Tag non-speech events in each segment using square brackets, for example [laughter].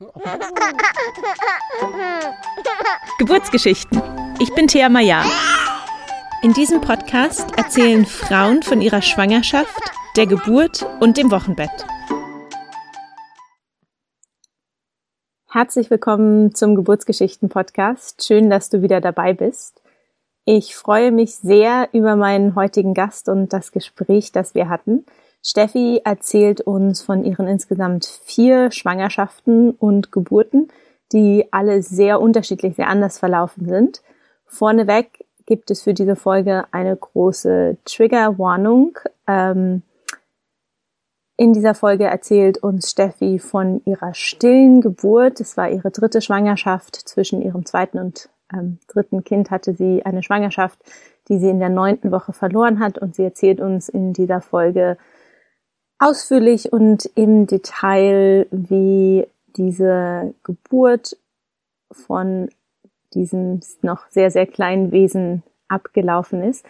[laughs] Geburtsgeschichten. Ich bin Thea Maya. In diesem Podcast erzählen Frauen von ihrer Schwangerschaft, der Geburt und dem Wochenbett. Herzlich willkommen zum Geburtsgeschichten-Podcast. Schön, dass du wieder dabei bist. Ich freue mich sehr über meinen heutigen Gast und das Gespräch, das wir hatten. Steffi erzählt uns von ihren insgesamt vier Schwangerschaften und Geburten, die alle sehr unterschiedlich, sehr anders verlaufen sind. Vorneweg gibt es für diese Folge eine große Triggerwarnung. Ähm, in dieser Folge erzählt uns Steffi von ihrer stillen Geburt. Es war ihre dritte Schwangerschaft. Zwischen ihrem zweiten und ähm, dritten Kind hatte sie eine Schwangerschaft, die sie in der neunten Woche verloren hat. Und sie erzählt uns in dieser Folge ausführlich und im Detail, wie diese Geburt von diesem noch sehr, sehr kleinen Wesen abgelaufen ist.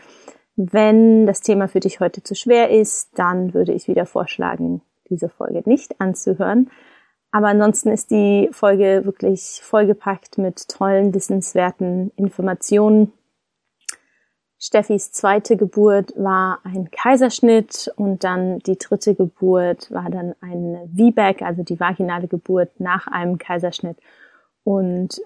Wenn das Thema für dich heute zu schwer ist, dann würde ich wieder vorschlagen, diese Folge nicht anzuhören. Aber ansonsten ist die Folge wirklich vollgepackt mit tollen, wissenswerten Informationen Steffis zweite Geburt war ein Kaiserschnitt und dann die dritte Geburt war dann eine VBAC, also die vaginale Geburt nach einem Kaiserschnitt. Und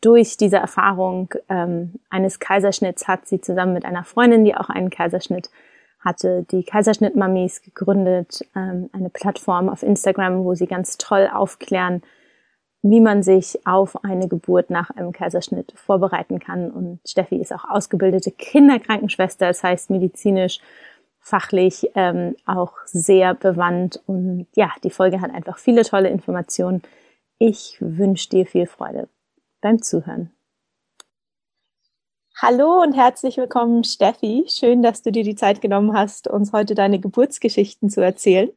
durch diese Erfahrung ähm, eines Kaiserschnitts hat sie zusammen mit einer Freundin, die auch einen Kaiserschnitt hatte, die Kaiserschnitt-Mamis gegründet, ähm, eine Plattform auf Instagram, wo sie ganz toll aufklären, wie man sich auf eine Geburt nach einem Kaiserschnitt vorbereiten kann. Und Steffi ist auch ausgebildete Kinderkrankenschwester, das heißt medizinisch, fachlich ähm, auch sehr bewandt. Und ja, die Folge hat einfach viele tolle Informationen. Ich wünsche dir viel Freude beim Zuhören. Hallo und herzlich willkommen, Steffi. Schön, dass du dir die Zeit genommen hast, uns heute deine Geburtsgeschichten zu erzählen.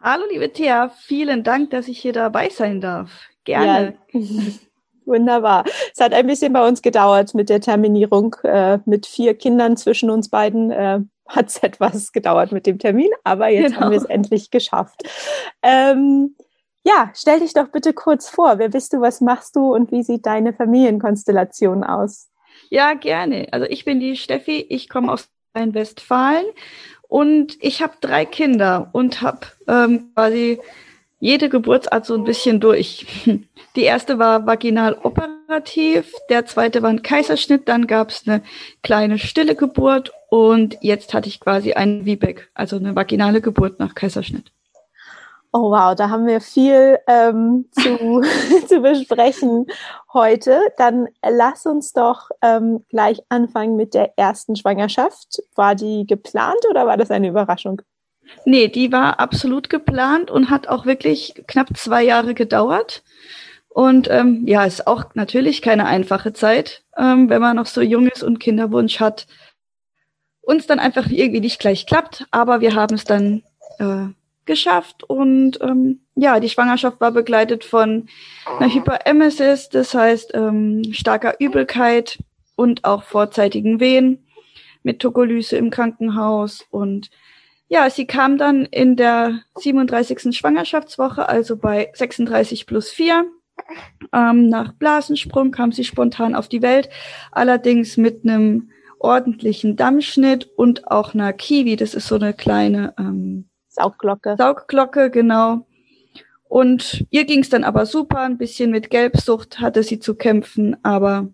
Hallo, liebe Thea, vielen Dank, dass ich hier dabei sein darf. Gerne. Ja. [laughs] Wunderbar. Es hat ein bisschen bei uns gedauert mit der Terminierung. Äh, mit vier Kindern zwischen uns beiden äh, hat es [laughs] etwas gedauert mit dem Termin, aber jetzt genau. haben wir es endlich geschafft. Ähm, ja, stell dich doch bitte kurz vor. Wer bist du, was machst du und wie sieht deine Familienkonstellation aus? Ja, gerne. Also ich bin die Steffi, ich komme aus Rheinwestfalen und ich habe drei Kinder und habe ähm, quasi jede Geburtsart so ein bisschen durch. [laughs] Die erste war vaginal operativ, der zweite war ein Kaiserschnitt, dann gab es eine kleine stille Geburt und jetzt hatte ich quasi einen VBAC, also eine vaginale Geburt nach Kaiserschnitt. Oh wow, da haben wir viel ähm, zu, [laughs] zu besprechen heute. Dann lass uns doch ähm, gleich anfangen mit der ersten Schwangerschaft. War die geplant oder war das eine Überraschung? Nee, die war absolut geplant und hat auch wirklich knapp zwei Jahre gedauert. Und ähm, ja, ist auch natürlich keine einfache Zeit, ähm, wenn man noch so jung ist und Kinderwunsch hat. Uns dann einfach irgendwie nicht gleich klappt, aber wir haben es dann äh, geschafft und ähm, ja, die Schwangerschaft war begleitet von einer Hyperemesis, das heißt ähm, starker Übelkeit und auch vorzeitigen Wehen mit Tokolyse im Krankenhaus und ja, sie kam dann in der 37. Schwangerschaftswoche, also bei 36 plus 4. Ähm, nach Blasensprung kam sie spontan auf die Welt, allerdings mit einem ordentlichen Dammschnitt und auch einer Kiwi, das ist so eine kleine ähm, Saugglocke. Saugglocke, genau. Und ihr ging es dann aber super, ein bisschen mit Gelbsucht hatte sie zu kämpfen, aber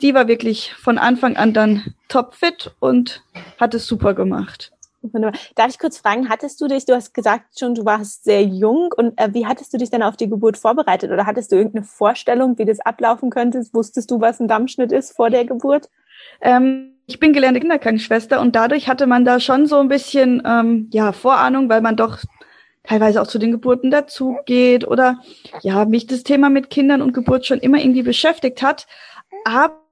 die war wirklich von Anfang an dann topfit und hat es super gemacht. Wunderbar. Darf ich kurz fragen, hattest du dich, du hast gesagt schon, du warst sehr jung und äh, wie hattest du dich dann auf die Geburt vorbereitet oder hattest du irgendeine Vorstellung, wie das ablaufen könnte? Wusstest du, was ein Dammschnitt ist vor der Geburt? Ähm, ich bin gelernte Kinderkrankenschwester und dadurch hatte man da schon so ein bisschen ähm, ja Vorahnung, weil man doch teilweise auch zu den Geburten dazugeht oder ja mich das Thema mit Kindern und Geburt schon immer irgendwie beschäftigt hat. Aber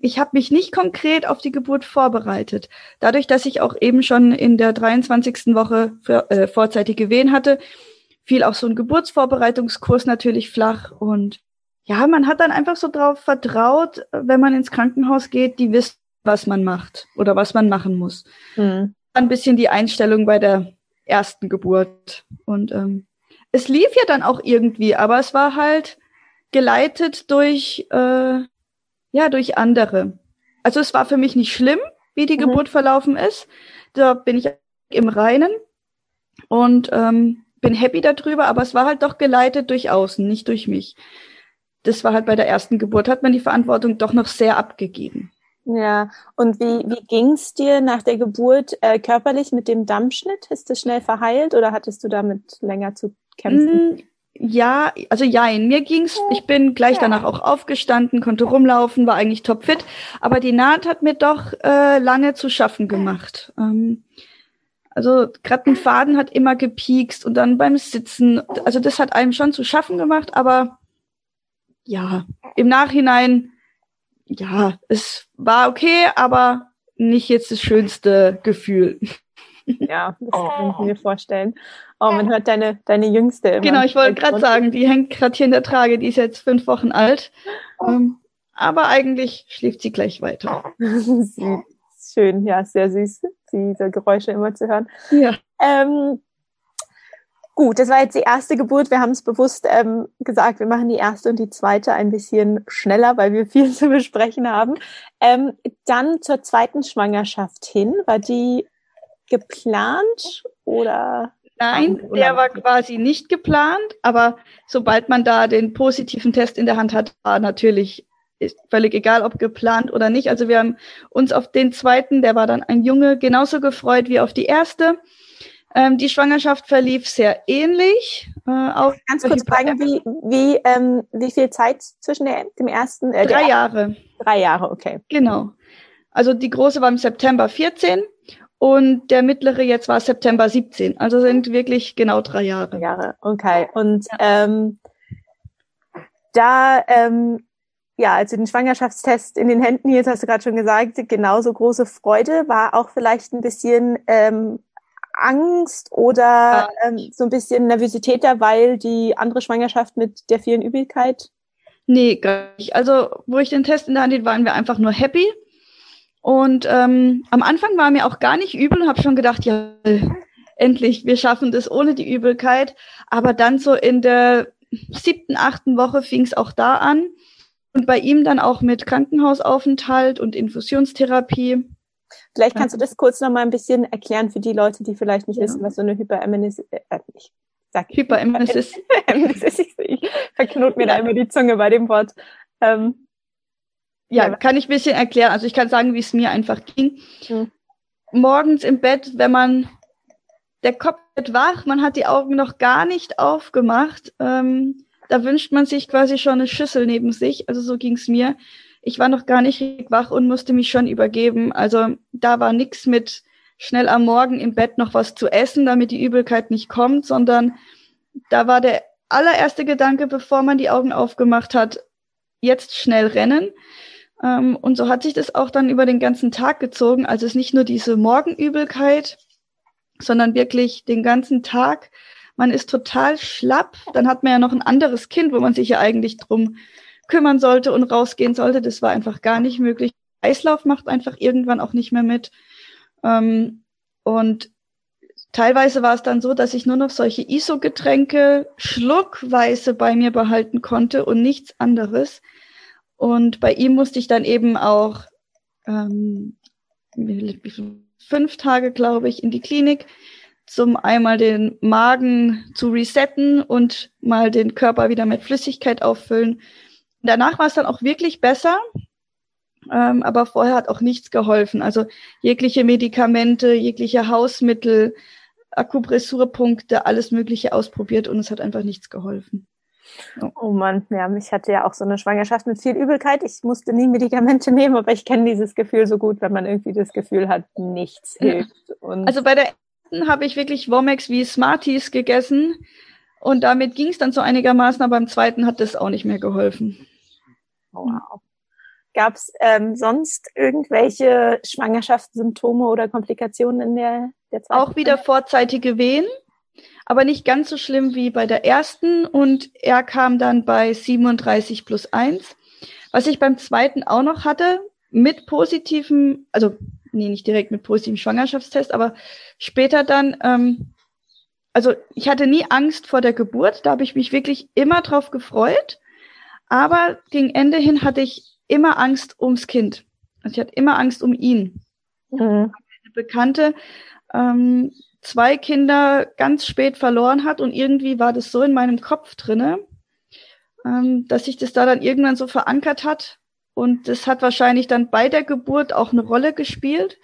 ich habe mich nicht konkret auf die Geburt vorbereitet. Dadurch, dass ich auch eben schon in der 23. Woche für, äh, vorzeitige Wehen hatte, fiel auch so ein Geburtsvorbereitungskurs natürlich flach und ja, man hat dann einfach so drauf vertraut, wenn man ins Krankenhaus geht, die wissen, was man macht oder was man machen muss. Mhm. Ein bisschen die Einstellung bei der ersten Geburt. Und ähm, es lief ja dann auch irgendwie, aber es war halt geleitet durch, äh, ja, durch andere. Also es war für mich nicht schlimm, wie die mhm. Geburt verlaufen ist. Da bin ich im Reinen und ähm, bin happy darüber, aber es war halt doch geleitet durch außen, nicht durch mich. Das war halt bei der ersten Geburt, hat man die Verantwortung doch noch sehr abgegeben. Ja, und wie, wie ging's dir nach der Geburt äh, körperlich mit dem Dammschnitt? Ist das schnell verheilt oder hattest du damit länger zu kämpfen? Ja, also jein. Mir ging's, ich bin gleich danach auch aufgestanden, konnte rumlaufen, war eigentlich topfit. Aber die Naht hat mir doch äh, lange zu schaffen gemacht. Ähm, also gerade ein Faden hat immer gepiekst und dann beim Sitzen, also das hat einem schon zu schaffen gemacht, aber ja, im Nachhinein, ja, es war okay, aber nicht jetzt das schönste Gefühl. Ja, das kann ich mir vorstellen. Oh, man hört deine, deine Jüngste immer. Genau, ich wollte gerade sagen, die hängt gerade hier in der Trage, die ist jetzt fünf Wochen alt. Ähm, aber eigentlich schläft sie gleich weiter. [laughs] Schön, ja, sehr süß, diese Geräusche immer zu hören. Ja. Ähm, gut, das war jetzt die erste Geburt. Wir haben es bewusst ähm, gesagt, wir machen die erste und die zweite ein bisschen schneller, weil wir viel [laughs] zu besprechen haben. Ähm, dann zur zweiten Schwangerschaft hin, war die geplant oder? Nein, oder der war quasi nicht geplant, aber sobald man da den positiven Test in der Hand hat, war natürlich ist völlig egal, ob geplant oder nicht. Also wir haben uns auf den zweiten, der war dann ein Junge, genauso gefreut wie auf die erste. Ähm, die Schwangerschaft verlief sehr ähnlich. Äh, auch Ganz kurz fragen, wie, wie, ähm, wie viel Zeit zwischen der, dem ersten? Äh, drei Jahre. Drei Jahre, okay. Genau. Also die große war im September 14 und der mittlere jetzt war September 17. Also sind wirklich genau drei Jahre. Jahre, okay. Und ja. ähm, da, ähm, ja, als du den Schwangerschaftstest in den Händen hielt, hast du gerade schon gesagt, genauso große Freude, war auch vielleicht ein bisschen ähm, Angst oder ähm, so ein bisschen Nervosität da, weil die andere Schwangerschaft mit der vielen Übelkeit? Nee, gar nicht. Also, wo ich den Test in der Hand hielt, waren wir einfach nur happy. Und ähm, am Anfang war mir auch gar nicht übel und habe schon gedacht, ja, endlich, wir schaffen das ohne die Übelkeit. Aber dann so in der siebten, achten Woche fing es auch da an. Und bei ihm dann auch mit Krankenhausaufenthalt und Infusionstherapie. Vielleicht kannst du das kurz noch mal ein bisschen erklären für die Leute, die vielleicht nicht ja. wissen, was so eine Hyperemesis ist. Äh, ich sag Hyperemesis. [laughs] ich, ich verknot mir da immer die Zunge bei dem Wort. Ähm, ja, kann ich ein bisschen erklären. Also ich kann sagen, wie es mir einfach ging. Mhm. Morgens im Bett, wenn man der Kopf wird wach, man hat die Augen noch gar nicht aufgemacht. Ähm, da wünscht man sich quasi schon eine Schüssel neben sich. Also so ging's mir. Ich war noch gar nicht wach und musste mich schon übergeben. Also da war nix mit schnell am Morgen im Bett noch was zu essen, damit die Übelkeit nicht kommt, sondern da war der allererste Gedanke, bevor man die Augen aufgemacht hat, jetzt schnell rennen. Ähm, und so hat sich das auch dann über den ganzen Tag gezogen. Also es ist nicht nur diese Morgenübelkeit, sondern wirklich den ganzen Tag. Man ist total schlapp. Dann hat man ja noch ein anderes Kind, wo man sich ja eigentlich drum kümmern sollte und rausgehen sollte. Das war einfach gar nicht möglich. Eislauf macht einfach irgendwann auch nicht mehr mit. Ähm, und teilweise war es dann so, dass ich nur noch solche ISO-Getränke schluckweise bei mir behalten konnte und nichts anderes. Und bei ihm musste ich dann eben auch ähm, fünf Tage, glaube ich, in die Klinik, zum einmal den Magen zu resetten und mal den Körper wieder mit Flüssigkeit auffüllen. Danach war es dann auch wirklich besser, ähm, aber vorher hat auch nichts geholfen. Also jegliche Medikamente, jegliche Hausmittel, Akupressurpunkte, alles Mögliche ausprobiert und es hat einfach nichts geholfen. Oh Mann, ja, ich hatte ja auch so eine Schwangerschaft mit viel Übelkeit. Ich musste nie Medikamente [laughs] nehmen, aber ich kenne dieses Gefühl so gut, wenn man irgendwie das Gefühl hat, nichts hilft. Und also bei der ersten habe ich wirklich Womex wie Smarties gegessen und damit ging es dann so einigermaßen, aber beim zweiten hat das auch nicht mehr geholfen. Oh, wow. Gab es ähm, sonst irgendwelche Schwangerschaftssymptome oder Komplikationen in der, der zweiten? Auch wieder vorzeitige Wehen aber nicht ganz so schlimm wie bei der ersten und er kam dann bei 37 plus 1. Was ich beim zweiten auch noch hatte, mit positivem, also nee, nicht direkt mit positivem Schwangerschaftstest, aber später dann, ähm, also ich hatte nie Angst vor der Geburt, da habe ich mich wirklich immer drauf gefreut. Aber gegen Ende hin hatte ich immer Angst ums Kind. Also ich hatte immer Angst um ihn. Mhm. Eine Bekannte ähm, zwei Kinder ganz spät verloren hat und irgendwie war das so in meinem Kopf drinne, ähm, dass sich das da dann irgendwann so verankert hat. Und das hat wahrscheinlich dann bei der Geburt auch eine Rolle gespielt.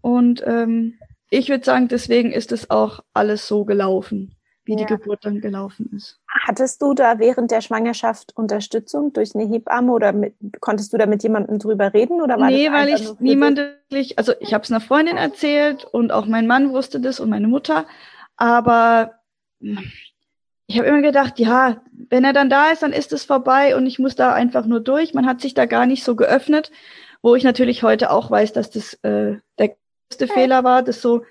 Und ähm, ich würde sagen, deswegen ist es auch alles so gelaufen, wie ja. die Geburt dann gelaufen ist. Hattest du da während der Schwangerschaft Unterstützung durch eine Hebamme oder mit, konntest du da mit jemandem drüber reden? Oder war nee, weil ich niemand wirklich, also ich habe es einer Freundin erzählt und auch mein Mann wusste das und meine Mutter, aber ich habe immer gedacht, ja, wenn er dann da ist, dann ist es vorbei und ich muss da einfach nur durch. Man hat sich da gar nicht so geöffnet, wo ich natürlich heute auch weiß, dass das äh, der größte Fehler war, das so,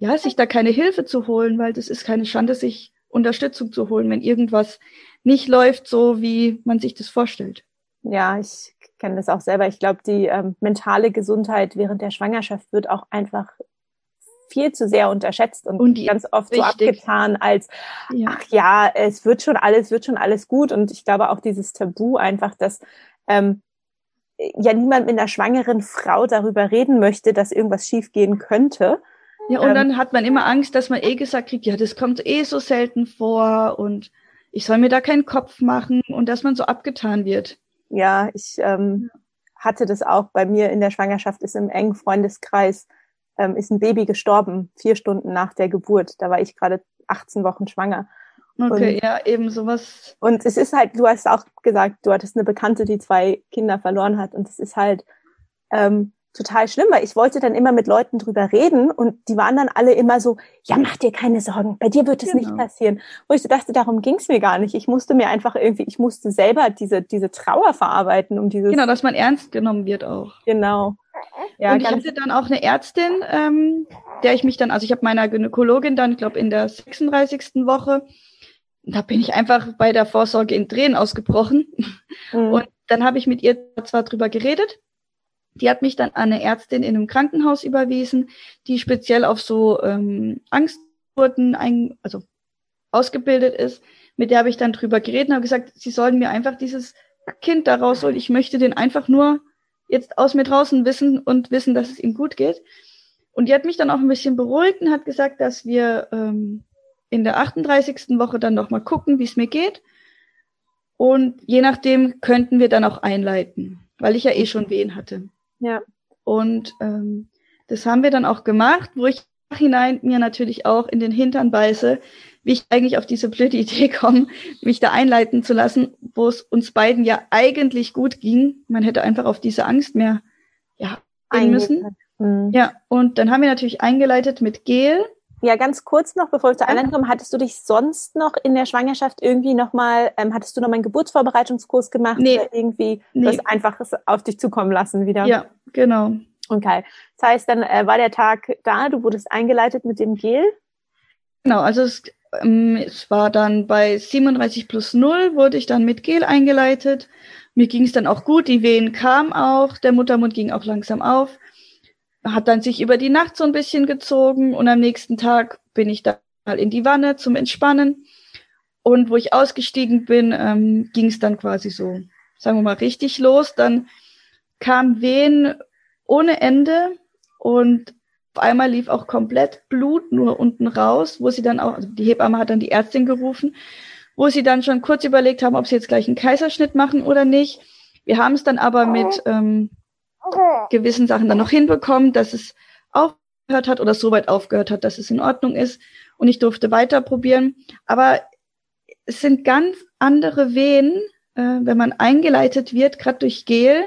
ja, sich da keine Hilfe zu holen, weil das ist keine Schande, sich Unterstützung zu holen, wenn irgendwas nicht läuft, so wie man sich das vorstellt. Ja, ich kenne das auch selber. Ich glaube, die ähm, mentale Gesundheit während der Schwangerschaft wird auch einfach viel zu sehr unterschätzt und, und ganz oft richtig. so abgetan als, ja. ach ja, es wird schon alles, wird schon alles gut. Und ich glaube auch dieses Tabu einfach, dass ähm, ja niemand mit einer schwangeren Frau darüber reden möchte, dass irgendwas schiefgehen könnte. Ja, und ähm, dann hat man immer Angst, dass man eh gesagt kriegt, ja, das kommt eh so selten vor und ich soll mir da keinen Kopf machen und dass man so abgetan wird. Ja, ich ähm, hatte das auch bei mir in der Schwangerschaft, ist im engen Freundeskreis, ähm, ist ein Baby gestorben, vier Stunden nach der Geburt. Da war ich gerade 18 Wochen schwanger. Okay, und, ja, eben sowas. Und es ist halt, du hast auch gesagt, du hattest eine Bekannte, die zwei Kinder verloren hat. Und es ist halt, ähm, total schlimm, weil ich wollte dann immer mit Leuten drüber reden und die waren dann alle immer so, ja, mach dir keine Sorgen, bei dir wird es genau. nicht passieren. Wo ich so dachte, darum ging es mir gar nicht. Ich musste mir einfach irgendwie, ich musste selber diese, diese Trauer verarbeiten, um dieses. Genau, dass man ernst genommen wird auch. Genau. Ja, und ich hatte dann auch eine Ärztin, ähm, der ich mich dann, also ich habe meiner Gynäkologin dann, ich glaube, in der 36. Woche, da bin ich einfach bei der Vorsorge in Tränen ausgebrochen. Mhm. Und dann habe ich mit ihr zwar drüber geredet, die hat mich dann an eine Ärztin in einem Krankenhaus überwiesen, die speziell auf so ähm, Angstgeburten ein, also ausgebildet ist. Mit der habe ich dann drüber geredet und habe gesagt, sie sollen mir einfach dieses Kind da rausholen. Ich möchte den einfach nur jetzt aus mir draußen wissen und wissen, dass es ihm gut geht. Und die hat mich dann auch ein bisschen beruhigt und hat gesagt, dass wir ähm, in der 38. Woche dann nochmal gucken, wie es mir geht. Und je nachdem könnten wir dann auch einleiten, weil ich ja eh schon Wehen hatte. Ja. Und ähm, das haben wir dann auch gemacht, wo ich Nachhinein mir natürlich auch in den Hintern beiße, wie ich eigentlich auf diese blöde Idee komme, mich da einleiten zu lassen, wo es uns beiden ja eigentlich gut ging. Man hätte einfach auf diese Angst mehr ja, gehen müssen. Mhm. Ja, und dann haben wir natürlich eingeleitet mit Gel. Ja, ganz kurz noch, bevor wir zur Einleitung kommen, hattest du dich sonst noch in der Schwangerschaft irgendwie nochmal, ähm, hattest du noch mal einen Geburtsvorbereitungskurs gemacht nee. oder irgendwie nee. das einfach auf dich zukommen lassen wieder? Ja, genau. Okay. Das heißt, dann äh, war der Tag da, du wurdest eingeleitet mit dem Gel? Genau, also es, ähm, es war dann bei 37 plus 0 wurde ich dann mit Gel eingeleitet. Mir ging es dann auch gut, die Wehen kamen auch, der Muttermund ging auch langsam auf hat dann sich über die Nacht so ein bisschen gezogen und am nächsten Tag bin ich da mal in die Wanne zum Entspannen. Und wo ich ausgestiegen bin, ähm, ging es dann quasi so, sagen wir mal, richtig los. Dann kam Wehen ohne Ende und auf einmal lief auch komplett Blut nur unten raus, wo sie dann auch, also die Hebamme hat dann die Ärztin gerufen, wo sie dann schon kurz überlegt haben, ob sie jetzt gleich einen Kaiserschnitt machen oder nicht. Wir haben es dann aber mit ähm, gewissen Sachen dann noch hinbekommen, dass es aufgehört hat oder so weit aufgehört hat, dass es in Ordnung ist. Und ich durfte weiter probieren. Aber es sind ganz andere Wehen, äh, wenn man eingeleitet wird, gerade durch Gel,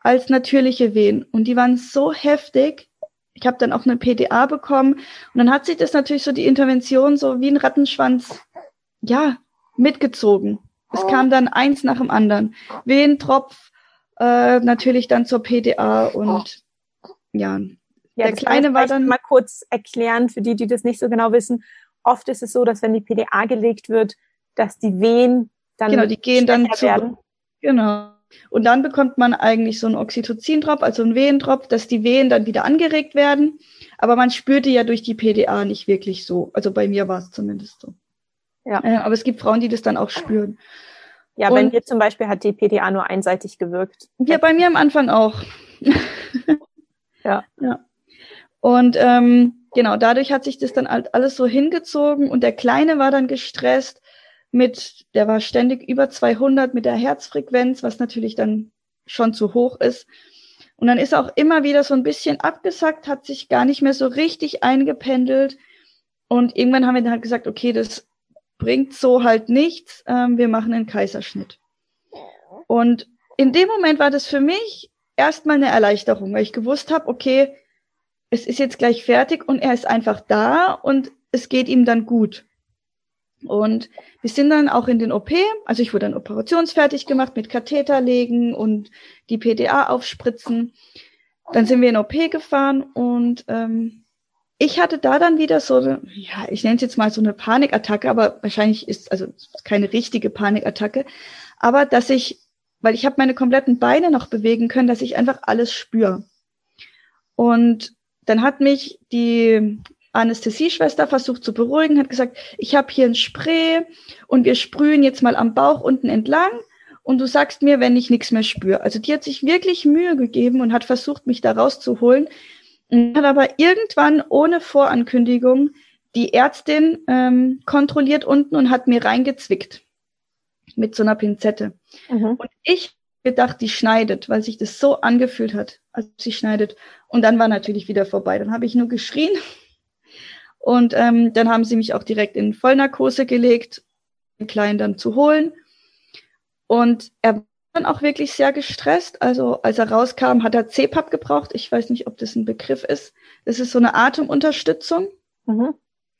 als natürliche Wehen. Und die waren so heftig. Ich habe dann auch eine PDA bekommen. Und dann hat sich das natürlich so die Intervention so wie ein Rattenschwanz, ja, mitgezogen. Es kam dann eins nach dem anderen. Wehen, Tropf, äh, natürlich dann zur PDA und ja. Ja, der Kleine war dann mal kurz erklären für die, die das nicht so genau wissen. Oft ist es so, dass wenn die PDA gelegt wird, dass die Wehen dann genau, die gehen dann zu, werden. Genau. Und dann bekommt man eigentlich so einen Oxytocin-Drop, also einen Wehentropf, dass die Wehen dann wieder angeregt werden. Aber man spürt die ja durch die PDA nicht wirklich so. Also bei mir war es zumindest so. Ja. Äh, aber es gibt Frauen, die das dann auch spüren. Ja, bei mir zum Beispiel hat die PDA nur einseitig gewirkt. Ja, bei mir am Anfang auch. [laughs] ja. ja. Und ähm, genau, dadurch hat sich das dann halt alles so hingezogen und der Kleine war dann gestresst mit, der war ständig über 200 mit der Herzfrequenz, was natürlich dann schon zu hoch ist. Und dann ist er auch immer wieder so ein bisschen abgesackt, hat sich gar nicht mehr so richtig eingependelt. Und irgendwann haben wir dann halt gesagt, okay, das bringt so halt nichts, ähm, wir machen einen Kaiserschnitt. Und in dem Moment war das für mich erstmal eine Erleichterung, weil ich gewusst habe, okay, es ist jetzt gleich fertig und er ist einfach da und es geht ihm dann gut. Und wir sind dann auch in den OP, also ich wurde dann operationsfertig gemacht mit Katheter legen und die PDA aufspritzen. Dann sind wir in OP gefahren und ähm, ich hatte da dann wieder so, ja, ich nenne es jetzt mal so eine Panikattacke, aber wahrscheinlich ist also keine richtige Panikattacke, aber dass ich, weil ich habe meine kompletten Beine noch bewegen können, dass ich einfach alles spüre. Und dann hat mich die Anästhesieschwester versucht zu beruhigen, hat gesagt, ich habe hier ein Spray und wir sprühen jetzt mal am Bauch unten entlang und du sagst mir, wenn ich nichts mehr spüre. Also die hat sich wirklich Mühe gegeben und hat versucht, mich da rauszuholen. Und hat aber irgendwann ohne Vorankündigung die Ärztin ähm, kontrolliert unten und hat mir reingezwickt mit so einer Pinzette. Mhm. Und ich gedacht, die schneidet, weil sich das so angefühlt hat, als sie schneidet. Und dann war natürlich wieder vorbei. Dann habe ich nur geschrien. [laughs] Und ähm, dann haben sie mich auch direkt in Vollnarkose gelegt, den Kleinen dann zu holen. Und er war dann auch wirklich sehr gestresst. Also als er rauskam, hat er CPAP gebraucht. Ich weiß nicht, ob das ein Begriff ist. Das ist so eine Atemunterstützung. Mhm.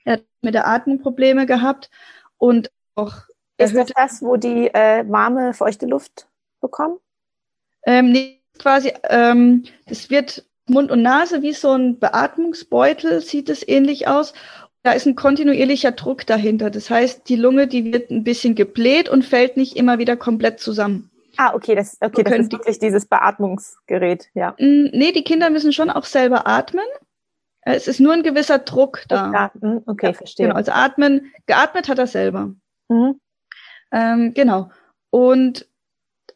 Er hat mit der Atmung Probleme gehabt und auch ist das das, wo die äh, warme, feuchte Luft bekommen? Ähm, nee, quasi, ähm, das wird Mund und Nase wie so ein Beatmungsbeutel, sieht es ähnlich aus. Da ist ein kontinuierlicher Druck dahinter. Das heißt, die Lunge, die wird ein bisschen gebläht und fällt nicht immer wieder komplett zusammen. Ah, okay, das, okay, das ist wirklich dieses Beatmungsgerät, ja. Nee, die Kinder müssen schon auch selber atmen. Es ist nur ein gewisser Druck da. Ja, hm, okay, verstehe. Genau, also atmen, geatmet hat er selber. Mhm. Ähm, genau. Und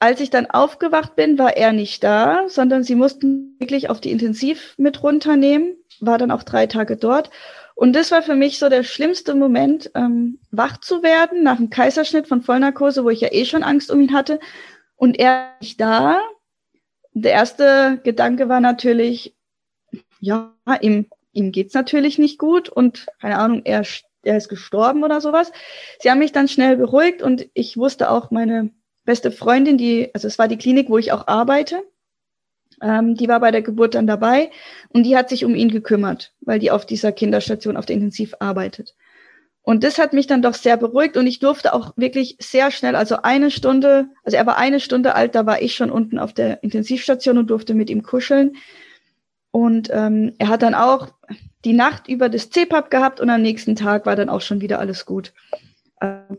als ich dann aufgewacht bin, war er nicht da, sondern sie mussten wirklich auf die Intensiv mit runternehmen, war dann auch drei Tage dort. Und das war für mich so der schlimmste Moment, ähm, wach zu werden nach einem Kaiserschnitt von Vollnarkose, wo ich ja eh schon Angst um ihn hatte. Und er nicht da. Der erste Gedanke war natürlich, ja, ihm, ihm geht's natürlich nicht gut und keine Ahnung, er, er ist gestorben oder sowas. Sie haben mich dann schnell beruhigt und ich wusste auch, meine beste Freundin, die, also es war die Klinik, wo ich auch arbeite, ähm, die war bei der Geburt dann dabei und die hat sich um ihn gekümmert, weil die auf dieser Kinderstation auf der Intensiv arbeitet. Und das hat mich dann doch sehr beruhigt und ich durfte auch wirklich sehr schnell, also eine Stunde, also er war eine Stunde alt, da war ich schon unten auf der Intensivstation und durfte mit ihm kuscheln. Und ähm, er hat dann auch die Nacht über das CPAP gehabt und am nächsten Tag war dann auch schon wieder alles gut. Ähm,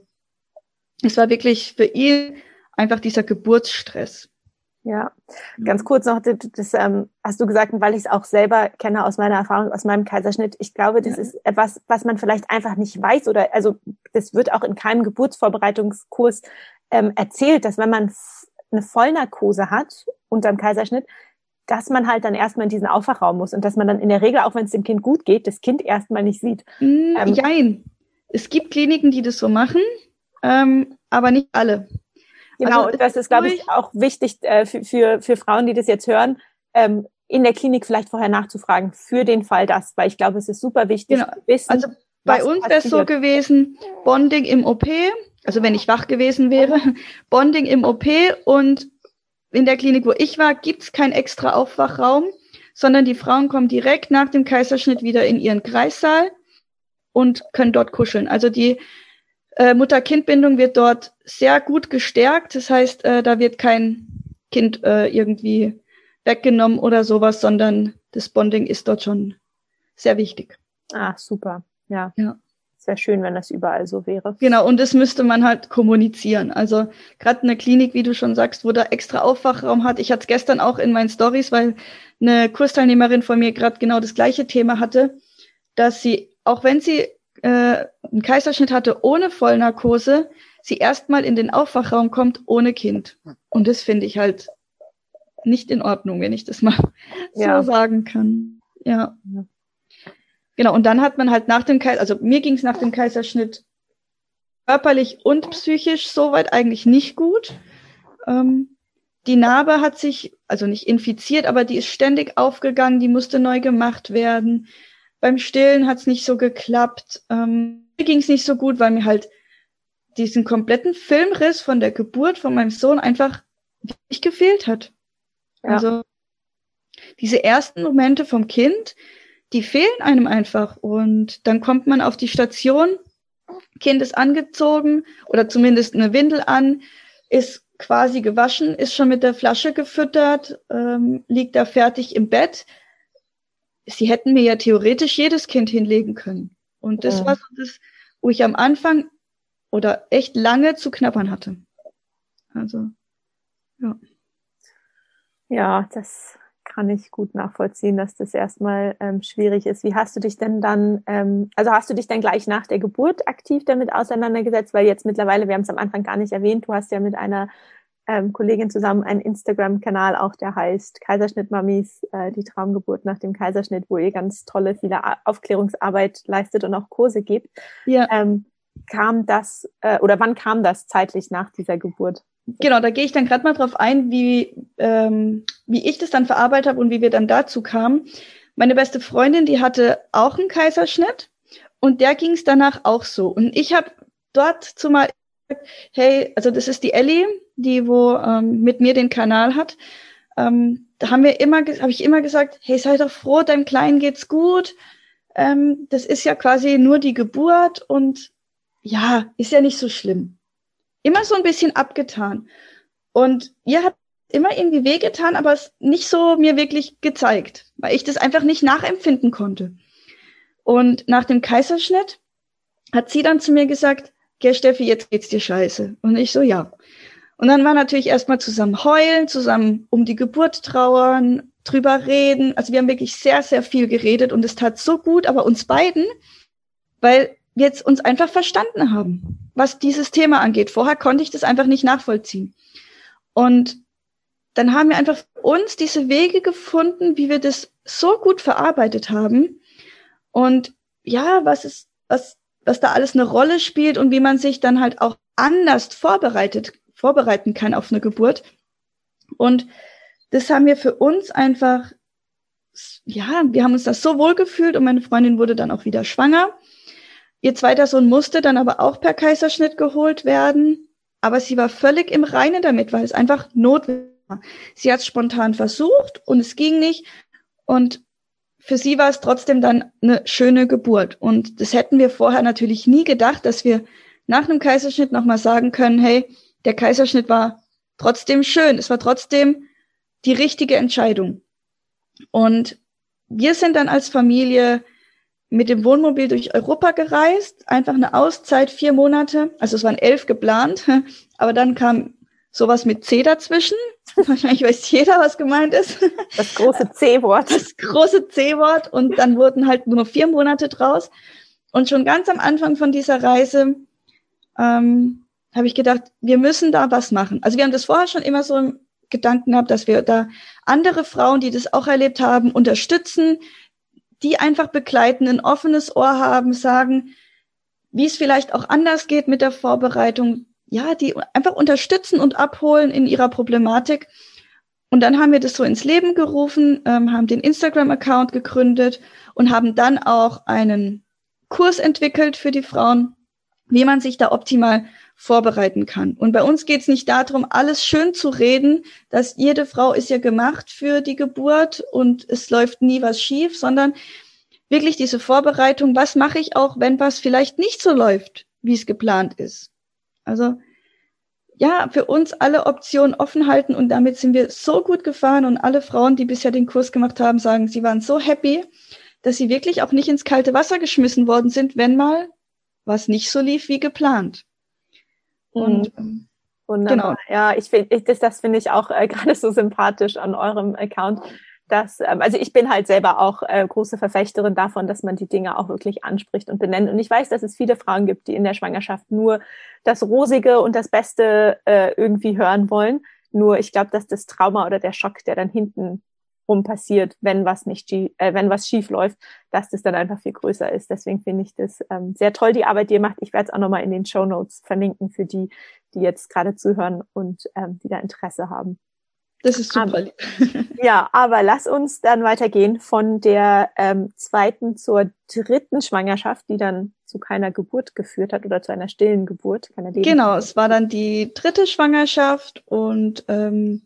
es war wirklich für ihn einfach dieser Geburtsstress. Ja, ganz kurz noch, das, das ähm, hast du gesagt, weil ich es auch selber kenne aus meiner Erfahrung, aus meinem Kaiserschnitt. Ich glaube, das ja. ist etwas, was man vielleicht einfach nicht weiß oder also das wird auch in keinem Geburtsvorbereitungskurs ähm, erzählt, dass wenn man eine Vollnarkose hat unterm Kaiserschnitt, dass man halt dann erstmal in diesen Aufwachraum muss und dass man dann in der Regel, auch wenn es dem Kind gut geht, das Kind erstmal nicht sieht. Mm, ähm, Jein. Es gibt Kliniken, die das so machen, ähm, aber nicht alle. Genau, also, das ist, glaube ich, auch wichtig äh, für, für, für Frauen, die das jetzt hören, ähm, in der Klinik vielleicht vorher nachzufragen für den Fall das, weil ich glaube, es ist super wichtig genau. zu wissen. Also bei uns wäre es so gewesen, Bonding im OP, also wenn ich wach gewesen wäre, [laughs] Bonding im OP und in der Klinik, wo ich war, gibt's keinen extra Aufwachraum, sondern die Frauen kommen direkt nach dem Kaiserschnitt wieder in ihren Kreissaal und können dort kuscheln. Also die äh, Mutter-Kind-Bindung wird dort sehr gut gestärkt. Das heißt, äh, da wird kein Kind äh, irgendwie weggenommen oder sowas, sondern das Bonding ist dort schon sehr wichtig. Ah, super. Ja. Ja. Wäre schön, wenn das überall so wäre. Genau, und das müsste man halt kommunizieren. Also gerade eine Klinik, wie du schon sagst, wo da extra Aufwachraum hat. Ich hatte es gestern auch in meinen Stories, weil eine Kursteilnehmerin von mir gerade genau das gleiche Thema hatte, dass sie, auch wenn sie äh, einen Kaiserschnitt hatte ohne Vollnarkose, sie erstmal in den Aufwachraum kommt ohne Kind. Und das finde ich halt nicht in Ordnung, wenn ich das mal [laughs] ja. so sagen kann. Ja. Genau, und dann hat man halt nach dem Kaiserschnitt, also mir ging es nach dem Kaiserschnitt körperlich und psychisch soweit eigentlich nicht gut. Ähm, die Narbe hat sich, also nicht infiziert, aber die ist ständig aufgegangen, die musste neu gemacht werden. Beim Stillen hat es nicht so geklappt. Ähm, mir ging es nicht so gut, weil mir halt diesen kompletten Filmriss von der Geburt von meinem Sohn einfach nicht gefehlt hat. Ja. Also diese ersten Momente vom Kind, die fehlen einem einfach. Und dann kommt man auf die Station, Kind ist angezogen oder zumindest eine Windel an, ist quasi gewaschen, ist schon mit der Flasche gefüttert, ähm, liegt da fertig im Bett. Sie hätten mir ja theoretisch jedes Kind hinlegen können. Und das ja. war so das, wo ich am Anfang oder echt lange zu knappern hatte. Also, ja. Ja, das kann ich gut nachvollziehen, dass das erstmal ähm, schwierig ist. Wie hast du dich denn dann, ähm, also hast du dich dann gleich nach der Geburt aktiv damit auseinandergesetzt? Weil jetzt mittlerweile, wir haben es am Anfang gar nicht erwähnt, du hast ja mit einer ähm, Kollegin zusammen einen Instagram-Kanal auch, der heißt Kaiserschnitt-Mamis, äh, die Traumgeburt nach dem Kaiserschnitt, wo ihr ganz tolle, viele Aufklärungsarbeit leistet und auch Kurse gibt. Ja. Ähm, kam das, äh, oder wann kam das zeitlich nach dieser Geburt? Genau, da gehe ich dann gerade mal drauf ein, wie, ähm, wie ich das dann verarbeitet habe und wie wir dann dazu kamen. Meine beste Freundin, die hatte auch einen Kaiserschnitt und der ging es danach auch so. Und ich habe dort zumal gesagt, hey, also das ist die Ellie, die wo ähm, mit mir den Kanal hat. Ähm, da haben wir immer, habe ich immer gesagt, hey, sei doch froh, deinem Kleinen geht's gut. Ähm, das ist ja quasi nur die Geburt und ja, ist ja nicht so schlimm immer so ein bisschen abgetan. Und ihr habt immer irgendwie wehgetan, aber es nicht so mir wirklich gezeigt, weil ich das einfach nicht nachempfinden konnte. Und nach dem Kaiserschnitt hat sie dann zu mir gesagt, Geh Steffi, jetzt geht's dir scheiße. Und ich so, ja. Und dann war natürlich erstmal zusammen heulen, zusammen um die Geburt trauern, drüber reden. Also wir haben wirklich sehr, sehr viel geredet und es tat so gut, aber uns beiden, weil wir jetzt uns einfach verstanden haben was dieses Thema angeht. Vorher konnte ich das einfach nicht nachvollziehen. Und dann haben wir einfach uns diese Wege gefunden, wie wir das so gut verarbeitet haben. Und ja, was ist, was, was da alles eine Rolle spielt und wie man sich dann halt auch anders vorbereitet, vorbereiten kann auf eine Geburt. Und das haben wir für uns einfach, ja, wir haben uns das so wohl gefühlt und meine Freundin wurde dann auch wieder schwanger. Ihr zweiter Sohn musste dann aber auch per Kaiserschnitt geholt werden, aber sie war völlig im Reinen damit, weil es einfach notwendig war. Sie hat es spontan versucht und es ging nicht und für sie war es trotzdem dann eine schöne Geburt. Und das hätten wir vorher natürlich nie gedacht, dass wir nach einem Kaiserschnitt nochmal sagen können, hey, der Kaiserschnitt war trotzdem schön, es war trotzdem die richtige Entscheidung. Und wir sind dann als Familie mit dem Wohnmobil durch Europa gereist, einfach eine Auszeit, vier Monate. Also es waren elf geplant, [laughs] aber dann kam sowas mit C dazwischen. [laughs] Wahrscheinlich weiß jeder, was gemeint ist. [laughs] Das große C-Wort. Das große C-Wort. Und dann wurden halt nur vier Monate draus. Und schon ganz am Anfang von dieser Reise ähm, habe ich gedacht, wir müssen da was machen. Also wir haben das vorher schon immer so im Gedanken gehabt, dass wir da andere Frauen, die das auch erlebt haben, unterstützen, die einfach begleiten, ein offenes Ohr haben, sagen, wie es vielleicht auch anders geht mit der Vorbereitung, ja, die einfach unterstützen und abholen in ihrer Problematik. Und dann haben wir das so ins Leben gerufen, ähm, haben den Instagram-Account gegründet und haben dann auch einen Kurs entwickelt für die Frauen, wie man sich da optimal vorbereiten kann. Und bei uns geht es nicht darum, alles schön zu reden, dass jede Frau ist ja gemacht für die Geburt und es läuft nie was schief, sondern wirklich diese Vorbereitung, was mache ich auch, wenn was vielleicht nicht so läuft, wie es geplant ist. Also ja, für uns alle Optionen offen halten und damit sind wir so gut gefahren und alle Frauen, die bisher den Kurs gemacht haben, sagen, sie waren so happy, dass sie wirklich auch nicht ins kalte Wasser geschmissen worden sind, wenn mal was nicht so lief wie geplant. Und mhm. Wunderbar. Genau. Ja, ich finde, das, das finde ich auch äh, [laughs] gerade so sympathisch an eurem Account. Dass, ähm, also ich bin halt selber auch äh, große Verfechterin davon, dass man die Dinge auch wirklich anspricht und benennt. Und ich weiß, dass es viele Frauen gibt, die in der Schwangerschaft nur das Rosige und das Beste äh, irgendwie hören wollen. Nur ich glaube, dass das Trauma oder der Schock, der dann hinten rum passiert, wenn was nicht, äh, wenn was schief läuft, dass das dann einfach viel größer ist. Deswegen finde ich das ähm, sehr toll, die Arbeit, die ihr macht. Ich werde es auch nochmal in den Show Notes verlinken für die, die jetzt gerade zuhören und ähm, die da Interesse haben. Das ist super. Aber, [laughs] ja, aber lass uns dann weitergehen von der ähm, zweiten zur dritten Schwangerschaft, die dann zu keiner Geburt geführt hat oder zu einer stillen Geburt. genau, es war dann die dritte Schwangerschaft und ähm,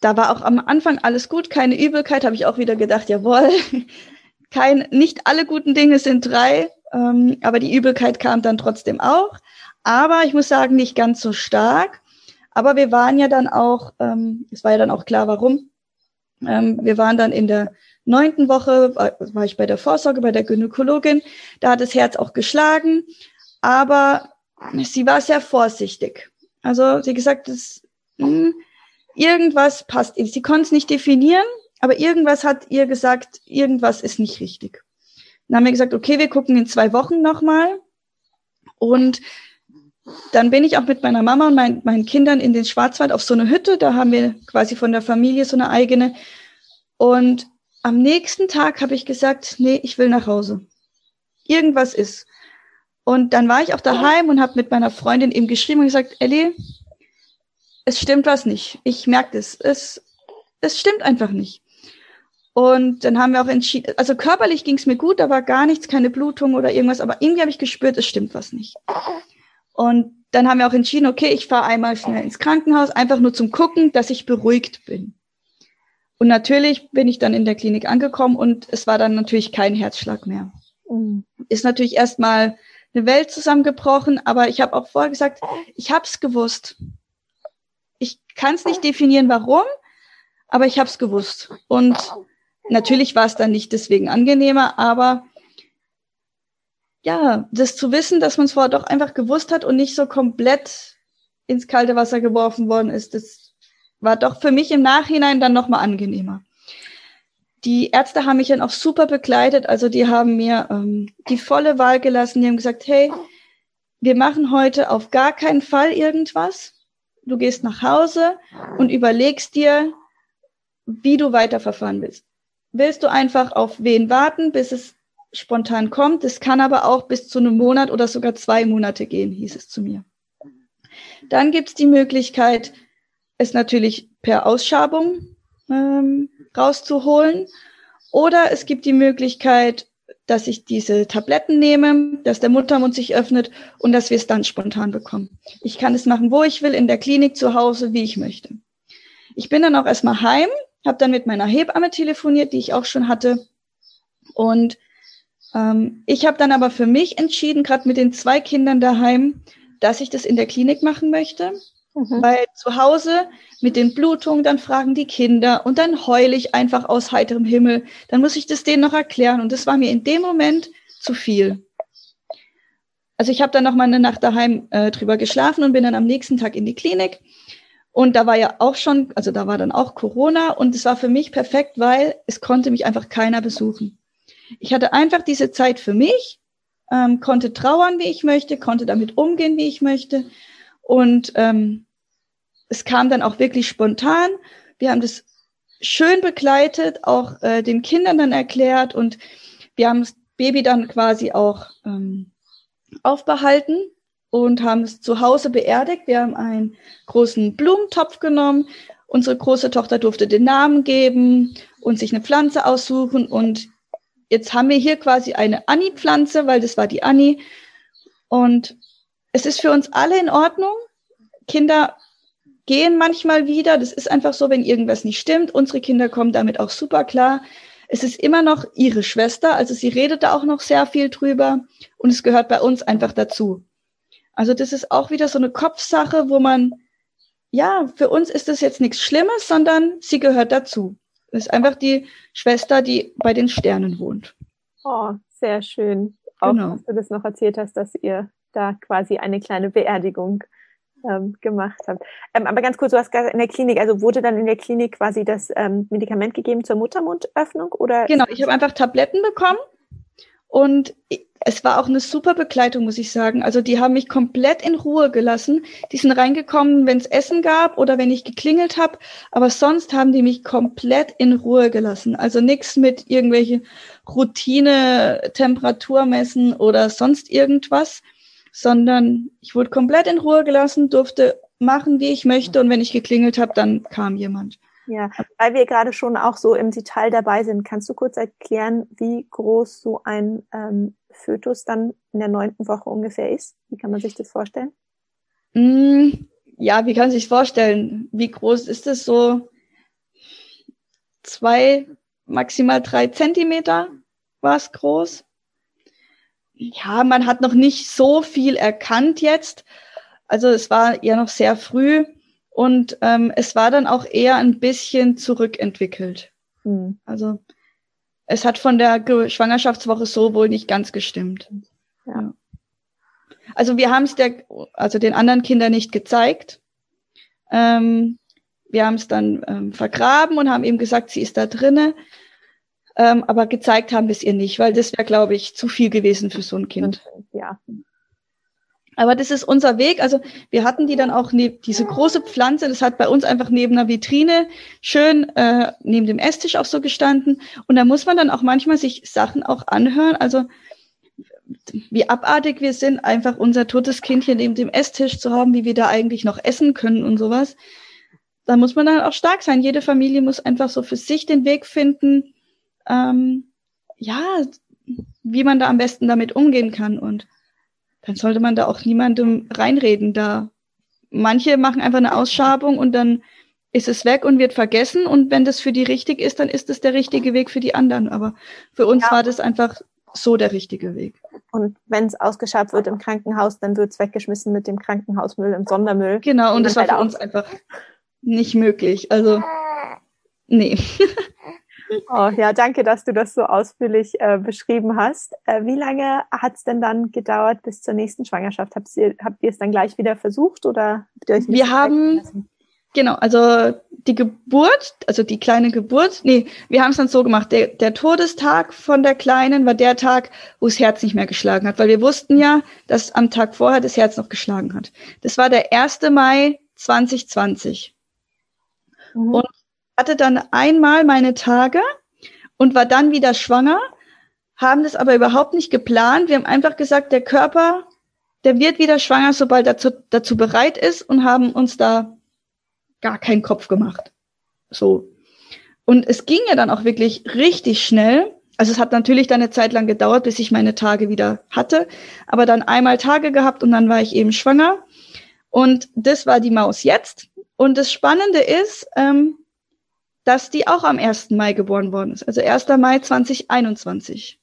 da war auch am Anfang alles gut, keine Übelkeit, habe ich auch wieder gedacht, jawohl, [laughs] kein, nicht alle guten Dinge sind drei, ähm, aber die Übelkeit kam dann trotzdem auch. Aber ich muss sagen, nicht ganz so stark. Aber wir waren ja dann auch, ähm, es war ja dann auch klar, warum. Ähm, wir waren dann in der neunten Woche, war, war ich bei der Vorsorge, bei der Gynäkologin. Da hat das Herz auch geschlagen, aber sie war sehr vorsichtig. Also sie gesagt, das, mh, hm, irgendwas passt. Sie konnte es nicht definieren, aber irgendwas hat ihr gesagt, irgendwas ist nicht richtig. Dann haben wir gesagt, okay, wir gucken in zwei Wochen nochmal. Und dann bin ich auch mit meiner Mama und mein, meinen Kindern in den Schwarzwald auf so eine Hütte. Da haben wir quasi von der Familie so eine eigene. Und am nächsten Tag habe ich gesagt, nee, ich will nach Hause. Irgendwas ist. Und dann war ich auch daheim und habe mit meiner Freundin eben geschrieben und gesagt, Ellie, es stimmt was nicht. Ich merke das. Es, es stimmt einfach nicht. Und dann haben wir auch entschieden, also körperlich ging es mir gut, da war gar nichts, keine Blutung oder irgendwas, aber irgendwie habe ich gespürt, es stimmt was nicht. Und dann haben wir auch entschieden, okay, ich fahre einmal schnell ins Krankenhaus, einfach nur zum Gucken, dass ich beruhigt bin. Und natürlich bin ich dann in der Klinik angekommen und es war dann natürlich kein Herzschlag mehr. Mhm. Ist natürlich erstmal eine Welt zusammengebrochen, aber ich habe auch vorher gesagt, ich habe es gewusst kann es nicht definieren, warum, aber ich habe es gewusst. Und natürlich war es dann nicht deswegen angenehmer, aber ja, das zu wissen, dass man es vorher doch einfach gewusst hat und nicht so komplett ins kalte Wasser geworfen worden ist, das war doch für mich im Nachhinein dann nochmal angenehmer. Die Ärzte haben mich dann auch super begleitet, also die haben mir ähm, die volle Wahl gelassen, die haben gesagt, hey, wir machen heute auf gar keinen Fall irgendwas du gehst nach Hause und überlegst dir, wie du weiterverfahren willst. Willst du einfach auf wen warten, bis es spontan kommt? Es kann aber auch bis zu einem Monat oder sogar zwei Monate gehen, hieß es zu mir. Dann gibt es die Möglichkeit, es natürlich per Ausschabung ähm, rauszuholen. Oder es gibt die Möglichkeit, dass ich diese Tabletten nehme, dass der Muttermund sich öffnet und dass wir es dann spontan bekommen. Ich kann es machen, wo ich will, in der Klinik, zu Hause, wie ich möchte. Ich bin dann auch erstmal heim, habe dann mit meiner Hebamme telefoniert, die ich auch schon hatte. Und ähm, ich habe dann aber für mich entschieden, gerade mit den zwei Kindern daheim, dass ich das in der Klinik machen möchte. Mhm. Weil zu Hause mit den Blutungen, dann fragen die Kinder und dann heule ich einfach aus heiterem Himmel. Dann muss ich das denen noch erklären. Und das war mir in dem Moment zu viel. Also ich habe dann noch mal eine Nacht daheim äh, drüber geschlafen und bin dann am nächsten Tag in die Klinik. Und da war ja auch schon, also da war dann auch Corona und es war für mich perfekt, weil es konnte mich einfach keiner besuchen. Ich hatte einfach diese Zeit für mich, ähm, konnte trauern, wie ich möchte, konnte damit umgehen, wie ich möchte. Und ähm, es kam dann auch wirklich spontan. Wir haben das schön begleitet, auch äh, den Kindern dann erklärt und wir haben das Baby dann quasi auch ähm, aufbehalten und haben es zu Hause beerdigt. Wir haben einen großen Blumentopf genommen. Unsere große Tochter durfte den Namen geben und sich eine Pflanze aussuchen. Und jetzt haben wir hier quasi eine Anni-Pflanze, weil das war die Anni. Und es ist für uns alle in Ordnung. Kinder gehen manchmal wieder. Das ist einfach so, wenn irgendwas nicht stimmt. Unsere Kinder kommen damit auch super klar. Es ist immer noch ihre Schwester, also sie redet da auch noch sehr viel drüber und es gehört bei uns einfach dazu. Also das ist auch wieder so eine Kopfsache, wo man, ja, für uns ist das jetzt nichts Schlimmes, sondern sie gehört dazu. Das ist einfach die Schwester, die bei den Sternen wohnt. Oh, sehr schön. auch, genau. dass du das noch erzählt hast, dass ihr da quasi eine kleine Beerdigung ähm, gemacht habt. Ähm, aber ganz kurz, du hast in der Klinik, also wurde dann in der Klinik quasi das ähm, Medikament gegeben zur Muttermundöffnung oder? Genau, ich habe einfach Tabletten bekommen und es war auch eine super Begleitung, muss ich sagen. Also die haben mich komplett in Ruhe gelassen. Die sind reingekommen, wenn es Essen gab oder wenn ich geklingelt habe. Aber sonst haben die mich komplett in Ruhe gelassen. Also nichts mit irgendwelche Routine, Temperatur messen oder sonst irgendwas, sondern ich wurde komplett in Ruhe gelassen, durfte machen, wie ich möchte. Und wenn ich geklingelt habe, dann kam jemand. Ja, weil wir gerade schon auch so im Detail dabei sind, kannst du kurz erklären, wie groß so ein ähm, Fötus dann in der neunten Woche ungefähr ist? Wie kann man sich das vorstellen? Mm, ja, wie kann man sich vorstellen? Wie groß ist es so? Zwei, maximal drei Zentimeter war es groß. Ja, man hat noch nicht so viel erkannt jetzt. Also es war ja noch sehr früh. Und ähm, es war dann auch eher ein bisschen zurückentwickelt. Mhm. Also es hat von der Schwangerschaftswoche so wohl nicht ganz gestimmt. Ja. Also wir haben es der, also den anderen Kindern nicht gezeigt. Ähm, wir haben es dann ähm, vergraben und haben ihm gesagt, sie ist da drinne. Ähm, aber gezeigt haben wir es ihr nicht, weil das wäre, glaube ich, zu viel gewesen für so ein Kind. Ja. Aber das ist unser Weg. Also wir hatten die dann auch ne diese große Pflanze, das hat bei uns einfach neben einer Vitrine schön äh, neben dem Esstisch auch so gestanden. Und da muss man dann auch manchmal sich Sachen auch anhören. Also wie abartig wir sind, einfach unser totes Kind hier neben dem Esstisch zu haben, wie wir da eigentlich noch essen können und sowas. Da muss man dann auch stark sein. Jede Familie muss einfach so für sich den Weg finden, ähm, ja, wie man da am besten damit umgehen kann. Und dann sollte man da auch niemandem reinreden. Da manche machen einfach eine Ausschabung und dann ist es weg und wird vergessen. Und wenn das für die richtig ist, dann ist es der richtige Weg für die anderen. Aber für uns ja. war das einfach so der richtige Weg. Und wenn es ausgeschabt wird im Krankenhaus, dann wird es weggeschmissen mit dem Krankenhausmüll im Sondermüll. Genau, und, und das war für uns einfach nicht möglich. Also, nee. [laughs] Oh ja, danke, dass du das so ausführlich äh, beschrieben hast. Äh, wie lange hat es denn dann gedauert bis zur nächsten Schwangerschaft? Habt ihr, habt ihr es dann gleich wieder versucht oder habt ihr euch nicht Wir haben genau, also die Geburt, also die kleine Geburt, nee, wir haben es dann so gemacht. Der, der Todestag von der Kleinen war der Tag, wo das Herz nicht mehr geschlagen hat, weil wir wussten ja, dass am Tag vorher das Herz noch geschlagen hat. Das war der 1. Mai 2020. Mhm. Und hatte dann einmal meine Tage und war dann wieder schwanger, haben das aber überhaupt nicht geplant. Wir haben einfach gesagt, der Körper, der wird wieder schwanger, sobald er dazu, dazu bereit ist und haben uns da gar keinen Kopf gemacht. So. Und es ging ja dann auch wirklich richtig schnell. Also es hat natürlich dann eine Zeit lang gedauert, bis ich meine Tage wieder hatte, aber dann einmal Tage gehabt und dann war ich eben schwanger. Und das war die Maus jetzt. Und das Spannende ist, ähm, dass die auch am 1. Mai geboren worden ist. Also 1. Mai 2021.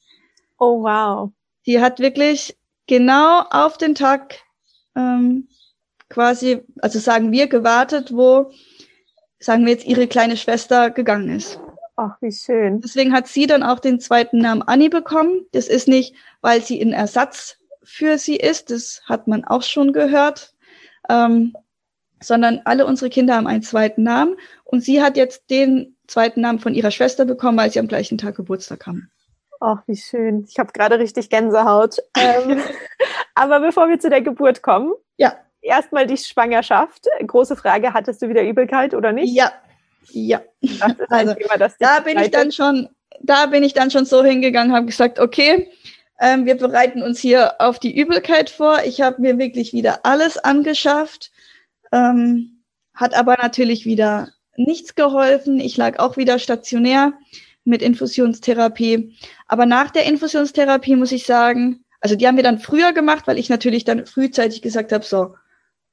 Oh, wow. Die hat wirklich genau auf den Tag ähm, quasi, also sagen wir, gewartet, wo, sagen wir jetzt, ihre kleine Schwester gegangen ist. Ach, wie schön. Deswegen hat sie dann auch den zweiten Namen Annie bekommen. Das ist nicht, weil sie ein Ersatz für sie ist, das hat man auch schon gehört, ähm, sondern alle unsere Kinder haben einen zweiten Namen und sie hat jetzt den zweiten Namen von ihrer Schwester bekommen, weil sie am gleichen Tag Geburtstag haben. Ach, wie schön. Ich habe gerade richtig Gänsehaut. ähm, [laughs] aber bevor wir zu der Geburt kommen, ja. erstmal die Schwangerschaft. Große Frage, hattest du wieder Übelkeit oder nicht? Ja. Ja. also, Thema, da bin ich dann schon, da bin ich dann schon so hingegangen, habe gesagt, okay, ähm, wir bereiten uns hier auf die Übelkeit vor. Ich habe mir wirklich wieder alles angeschafft, ähm, hat aber natürlich wieder nichts geholfen. Ich lag auch wieder stationär mit Infusionstherapie. Aber nach der Infusionstherapie muss ich sagen, also die haben wir dann früher gemacht, weil ich natürlich dann frühzeitig gesagt habe, so,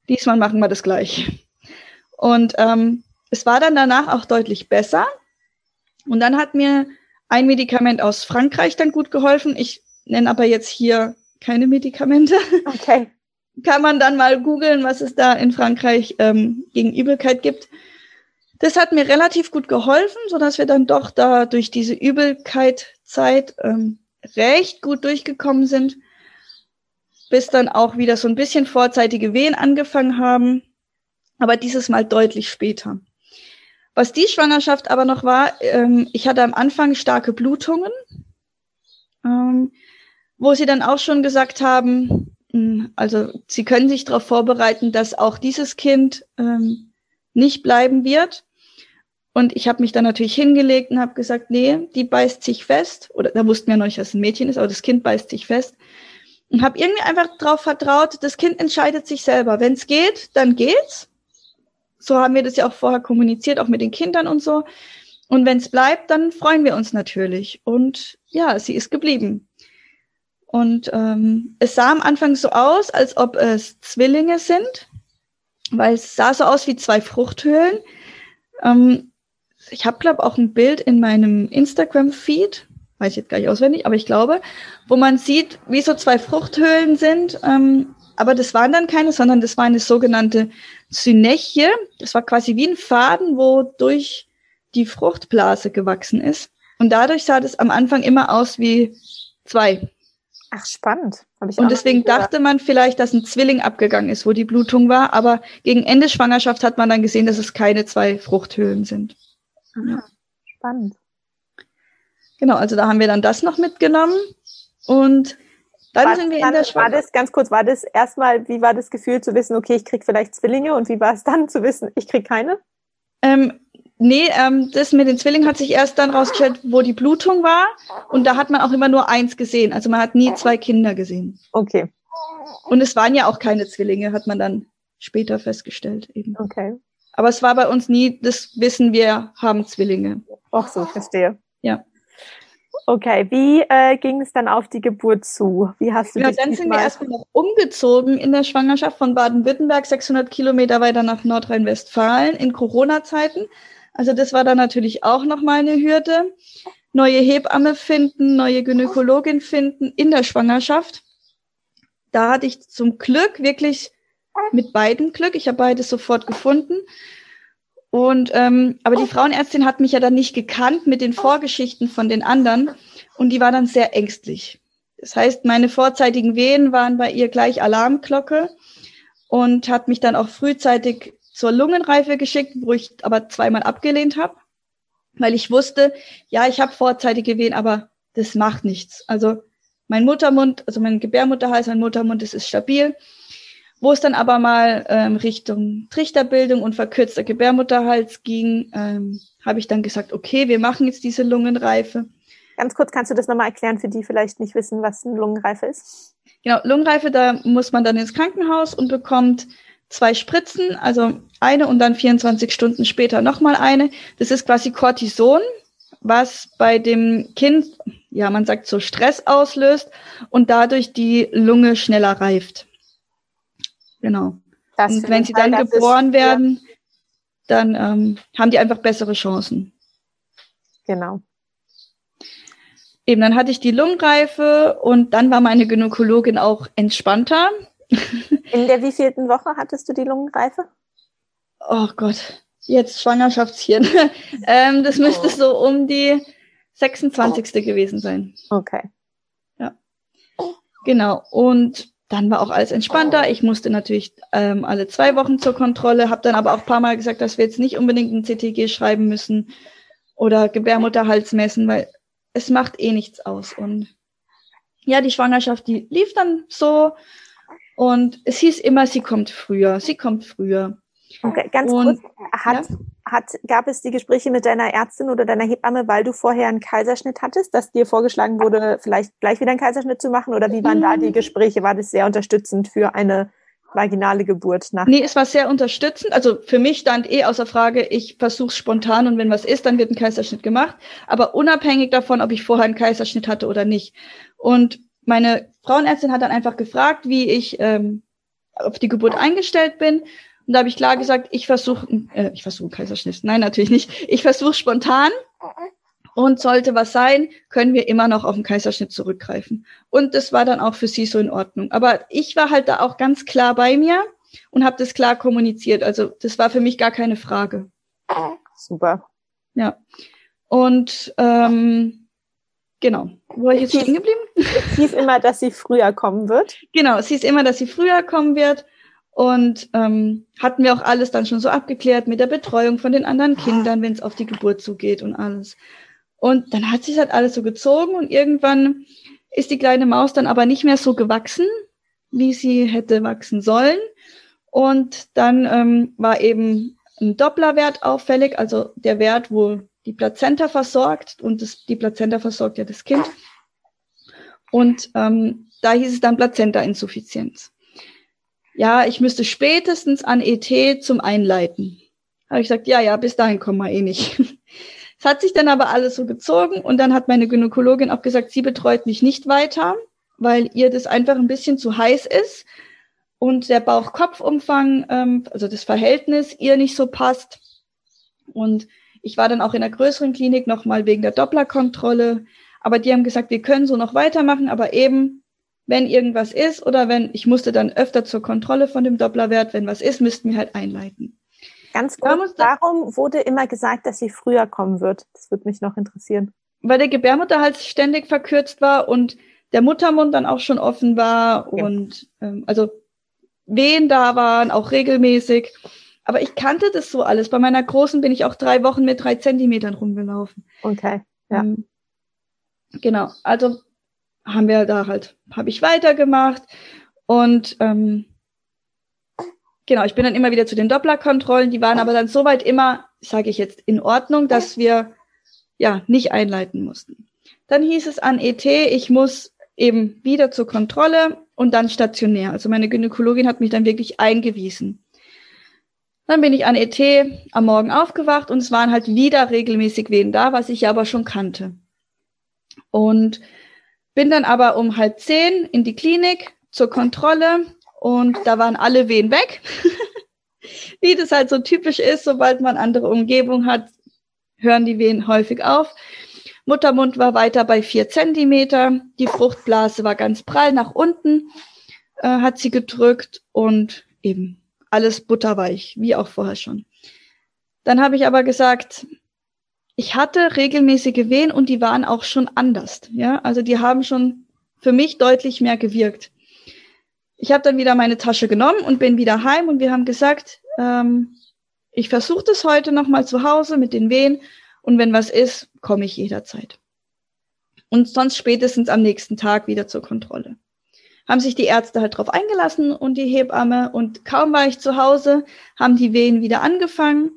diesmal machen wir das gleich. Und ähm, es war dann danach auch deutlich besser. Und dann hat mir ein Medikament aus Frankreich dann gut geholfen. Ich nenne aber jetzt hier keine Medikamente. [laughs] Okay. Kann man dann mal googeln, was es da in Frankreich ähm, gegen Übelkeit gibt. Das hat mir relativ gut geholfen, so dass wir dann doch da durch diese Übelkeit Zeit ähm, recht gut durchgekommen sind, bis dann auch wieder so ein bisschen vorzeitige Wehen angefangen haben, aber dieses Mal deutlich später. Was die Schwangerschaft aber noch war, ähm, ich hatte am Anfang starke Blutungen, ähm, wo sie dann auch schon gesagt haben, hm, also sie können sich darauf vorbereiten, dass auch dieses Kind ähm, nicht bleiben wird. Und ich habe mich dann natürlich hingelegt und habe gesagt, nee, die beißt sich fest. Oder da wussten wir noch nicht, dass es ein Mädchen ist, aber das Kind beißt sich fest. Und habe irgendwie einfach darauf vertraut, das Kind entscheidet sich selber. Wenn es geht, dann geht's so haben wir das ja auch vorher kommuniziert, auch mit den Kindern und so. Und wenn es bleibt, dann freuen wir uns natürlich. Und ja, sie ist geblieben. Und ähm, es sah am Anfang so aus, als ob es Zwillinge sind, weil es sah so aus wie zwei Fruchthöhlen. Ähm, ich habe, glaube auch ein Bild in meinem Instagram-Feed, weiß ich jetzt gar nicht auswendig, aber ich glaube, wo man sieht, wie so zwei Fruchthöhlen sind. Ähm, aber das waren dann keine, sondern das war eine sogenannte Synechie. Das war quasi wie ein Faden, wo durch die Fruchtblase gewachsen ist. Und dadurch sah das am Anfang immer aus wie zwei. Ach, spannend. Und deswegen dachte man vielleicht, dass ein Zwilling abgegangen ist, wo die Blutung war. Aber gegen Ende Schwangerschaft hat man dann gesehen, dass es keine zwei Fruchthöhlen sind. Ah, ja. Spannend. Genau, also da haben wir dann das noch mitgenommen. Und dann war, sind wir in der Schweiz. War das ganz kurz, war das erstmal, wie war das Gefühl zu wissen, okay, ich krieg vielleicht Zwillinge und wie war es dann zu wissen, ich krieg keine? Ähm, nee, ähm, das mit den Zwillingen hat sich erst dann rausgestellt, wo die Blutung war und da hat man auch immer nur eins gesehen. Also man hat nie zwei Kinder gesehen. Okay. Und es waren ja auch keine Zwillinge, hat man dann später festgestellt eben. Okay. Aber es war bei uns nie das Wissen, wir haben Zwillinge. Ach so, verstehe. Ja. Okay, wie äh, ging es dann auf die Geburt zu? Wie hast du ja, dann sind wir erstmal noch umgezogen in der Schwangerschaft von Baden-Württemberg, 600 Kilometer weiter nach Nordrhein-Westfalen in Corona-Zeiten. Also das war dann natürlich auch nochmal eine Hürde. Neue Hebamme finden, neue Gynäkologin finden in der Schwangerschaft. Da hatte ich zum Glück wirklich mit beiden Glück. Ich habe beides sofort gefunden. Und ähm, aber die Frauenärztin hat mich ja dann nicht gekannt mit den Vorgeschichten von den anderen und die war dann sehr ängstlich. Das heißt, meine vorzeitigen Wehen waren bei ihr gleich Alarmglocke und hat mich dann auch frühzeitig zur Lungenreife geschickt, wo ich aber zweimal abgelehnt habe, weil ich wusste, ja, ich habe vorzeitige Wehen, aber das macht nichts. Also mein Muttermund, also mein Gebärmutterhals, mein Muttermund, das ist stabil. Wo es dann aber mal ähm, Richtung Trichterbildung und verkürzter Gebärmutterhals ging, ähm, habe ich dann gesagt, okay, wir machen jetzt diese Lungenreife. Ganz kurz, kannst du das nochmal erklären für die vielleicht nicht wissen, was eine Lungenreife ist? Genau, Lungenreife, da muss man dann ins Krankenhaus und bekommt zwei Spritzen, also eine und dann 24 Stunden später nochmal eine. Das ist quasi Cortison, was bei dem Kind, ja, man sagt so Stress auslöst und dadurch die Lunge schneller reift. Genau. Das und wenn sie dann geboren ist, werden, ja. dann ähm, haben die einfach bessere Chancen. Genau. Eben, dann hatte ich die Lungenreife und dann war meine Gynäkologin auch entspannter. In der wievielten Woche hattest du die Lungenreife? Oh Gott, jetzt Schwangerschaftshirn. [laughs] ähm, das müsste oh. so um die 26. Oh. gewesen sein. Okay. Ja. Genau. Und dann war auch alles entspannter. Ich musste natürlich ähm, alle zwei Wochen zur Kontrolle, habe dann aber auch paar Mal gesagt, dass wir jetzt nicht unbedingt ein CTG schreiben müssen oder Gebärmutterhals messen, weil es macht eh nichts aus. Und ja, die Schwangerschaft, die lief dann so und es hieß immer, sie kommt früher, sie kommt früher. Okay, ganz und, kurz, hat, ja? hat, gab es die Gespräche mit deiner Ärztin oder deiner Hebamme, weil du vorher einen Kaiserschnitt hattest, dass dir vorgeschlagen wurde, vielleicht gleich wieder einen Kaiserschnitt zu machen? Oder wie waren da die mhm. Gespräche? War das sehr unterstützend für eine vaginale Geburt nach? Nee, es war sehr unterstützend. Also für mich stand eh außer Frage, ich versuche spontan und wenn was ist, dann wird ein Kaiserschnitt gemacht. Aber unabhängig davon, ob ich vorher einen Kaiserschnitt hatte oder nicht. Und meine Frauenärztin hat dann einfach gefragt, wie ich ähm, auf die Geburt eingestellt bin. Und da habe ich klar gesagt, ich versuche, äh, ich versuche Kaiserschnitt. Nein, natürlich nicht. Ich versuche spontan. Und sollte was sein, können wir immer noch auf den Kaiserschnitt zurückgreifen. Und das war dann auch für sie so in Ordnung. Aber ich war halt da auch ganz klar bei mir und habe das klar kommuniziert. Also das war für mich gar keine Frage. Super. Ja. Und ähm, Genau. Wo war ich jetzt stehen geblieben? Es [laughs] hieß immer, dass sie früher kommen wird. Genau, es hieß immer, dass sie früher kommen wird. Und ähm, hatten wir auch alles dann schon so abgeklärt mit der Betreuung von den anderen Kindern, wenn es auf die Geburt zugeht und alles. Und dann hat sich halt alles so gezogen und irgendwann ist die kleine Maus dann aber nicht mehr so gewachsen, wie sie hätte wachsen sollen. Und dann ähm, war eben ein Dopplerwert auffällig, also der Wert, wo die Plazenta versorgt und das, die Plazenta versorgt ja das Kind. Und ähm, da hieß es dann Plazenta-Insuffizienz. Ja, ich müsste spätestens an ET zum Einleiten. Habe ich gesagt, ja, ja, bis dahin kommen wir eh nicht. [laughs] Es hat sich dann aber alles so gezogen und dann hat meine Gynäkologin auch gesagt, sie betreut mich nicht weiter, weil ihr das einfach ein bisschen zu heiß ist und der Bauch-Kopf-Umfang, ähm, also das Verhältnis ihr nicht so passt. Und ich war dann auch in der größeren Klinik nochmal wegen der Dopplerkontrolle. Aber die haben gesagt, wir können so noch weitermachen, aber eben, wenn irgendwas ist oder wenn, ich musste dann öfter zur Kontrolle von dem Dopplerwert, wenn was ist, müssten wir halt einleiten. Ganz kurz, warum wurde immer gesagt, dass sie früher kommen wird? Das würde mich noch interessieren. Weil der Gebärmutterhals ständig verkürzt war und der Muttermund dann auch schon offen war ja. und ähm, also Wehen da waren, auch regelmäßig. Aber ich kannte das so alles. Bei meiner Großen bin ich auch drei Wochen mit drei Zentimetern rumgelaufen. Okay, ja. Ähm, genau, also haben wir da halt, habe ich weitergemacht und ähm, genau, ich bin dann immer wieder zu den Dopplerkontrollen. Die waren aber dann soweit immer, sage ich jetzt, in Ordnung, dass wir ja nicht einleiten mussten. Dann hieß es an ET, ich muss eben wieder zur Kontrolle und dann stationär. Also meine Gynäkologin hat mich dann wirklich eingewiesen. Dann bin ich an ET am Morgen aufgewacht und es waren halt wieder regelmäßig Wehen da, was ich ja aber schon kannte. Und bin dann aber um halb zehn in die Klinik zur Kontrolle und da waren alle Wehen weg. [laughs] Wie das halt so typisch ist, sobald man andere Umgebung hat, hören die Wehen häufig auf. Muttermund war weiter bei vier Zentimeter. Die Fruchtblase war ganz prall nach unten, äh, hat sie gedrückt und eben alles butterweich, wie auch vorher schon. Dann habe ich aber gesagt, ich hatte regelmäßige Wehen und die waren auch schon anders. Ja, also die haben schon für mich deutlich mehr gewirkt. Ich habe dann wieder meine Tasche genommen und bin wieder heim und wir haben gesagt, ähm, ich versuche das heute nochmal zu Hause mit den Wehen und wenn was ist, komme ich jederzeit. Und sonst spätestens am nächsten Tag wieder zur Kontrolle. Haben sich die Ärzte halt drauf eingelassen und die Hebamme und kaum war ich zu Hause, haben die Wehen wieder angefangen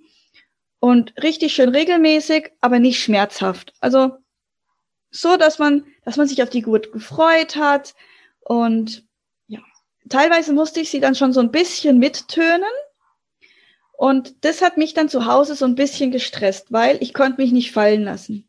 und richtig schön regelmäßig, aber nicht schmerzhaft. Also so, dass man, dass man sich auf die Geburt gefreut hat und ja, teilweise musste ich sie dann schon so ein bisschen mittönen, und das hat mich dann zu Hause so ein bisschen gestresst, weil ich konnte mich nicht fallen lassen.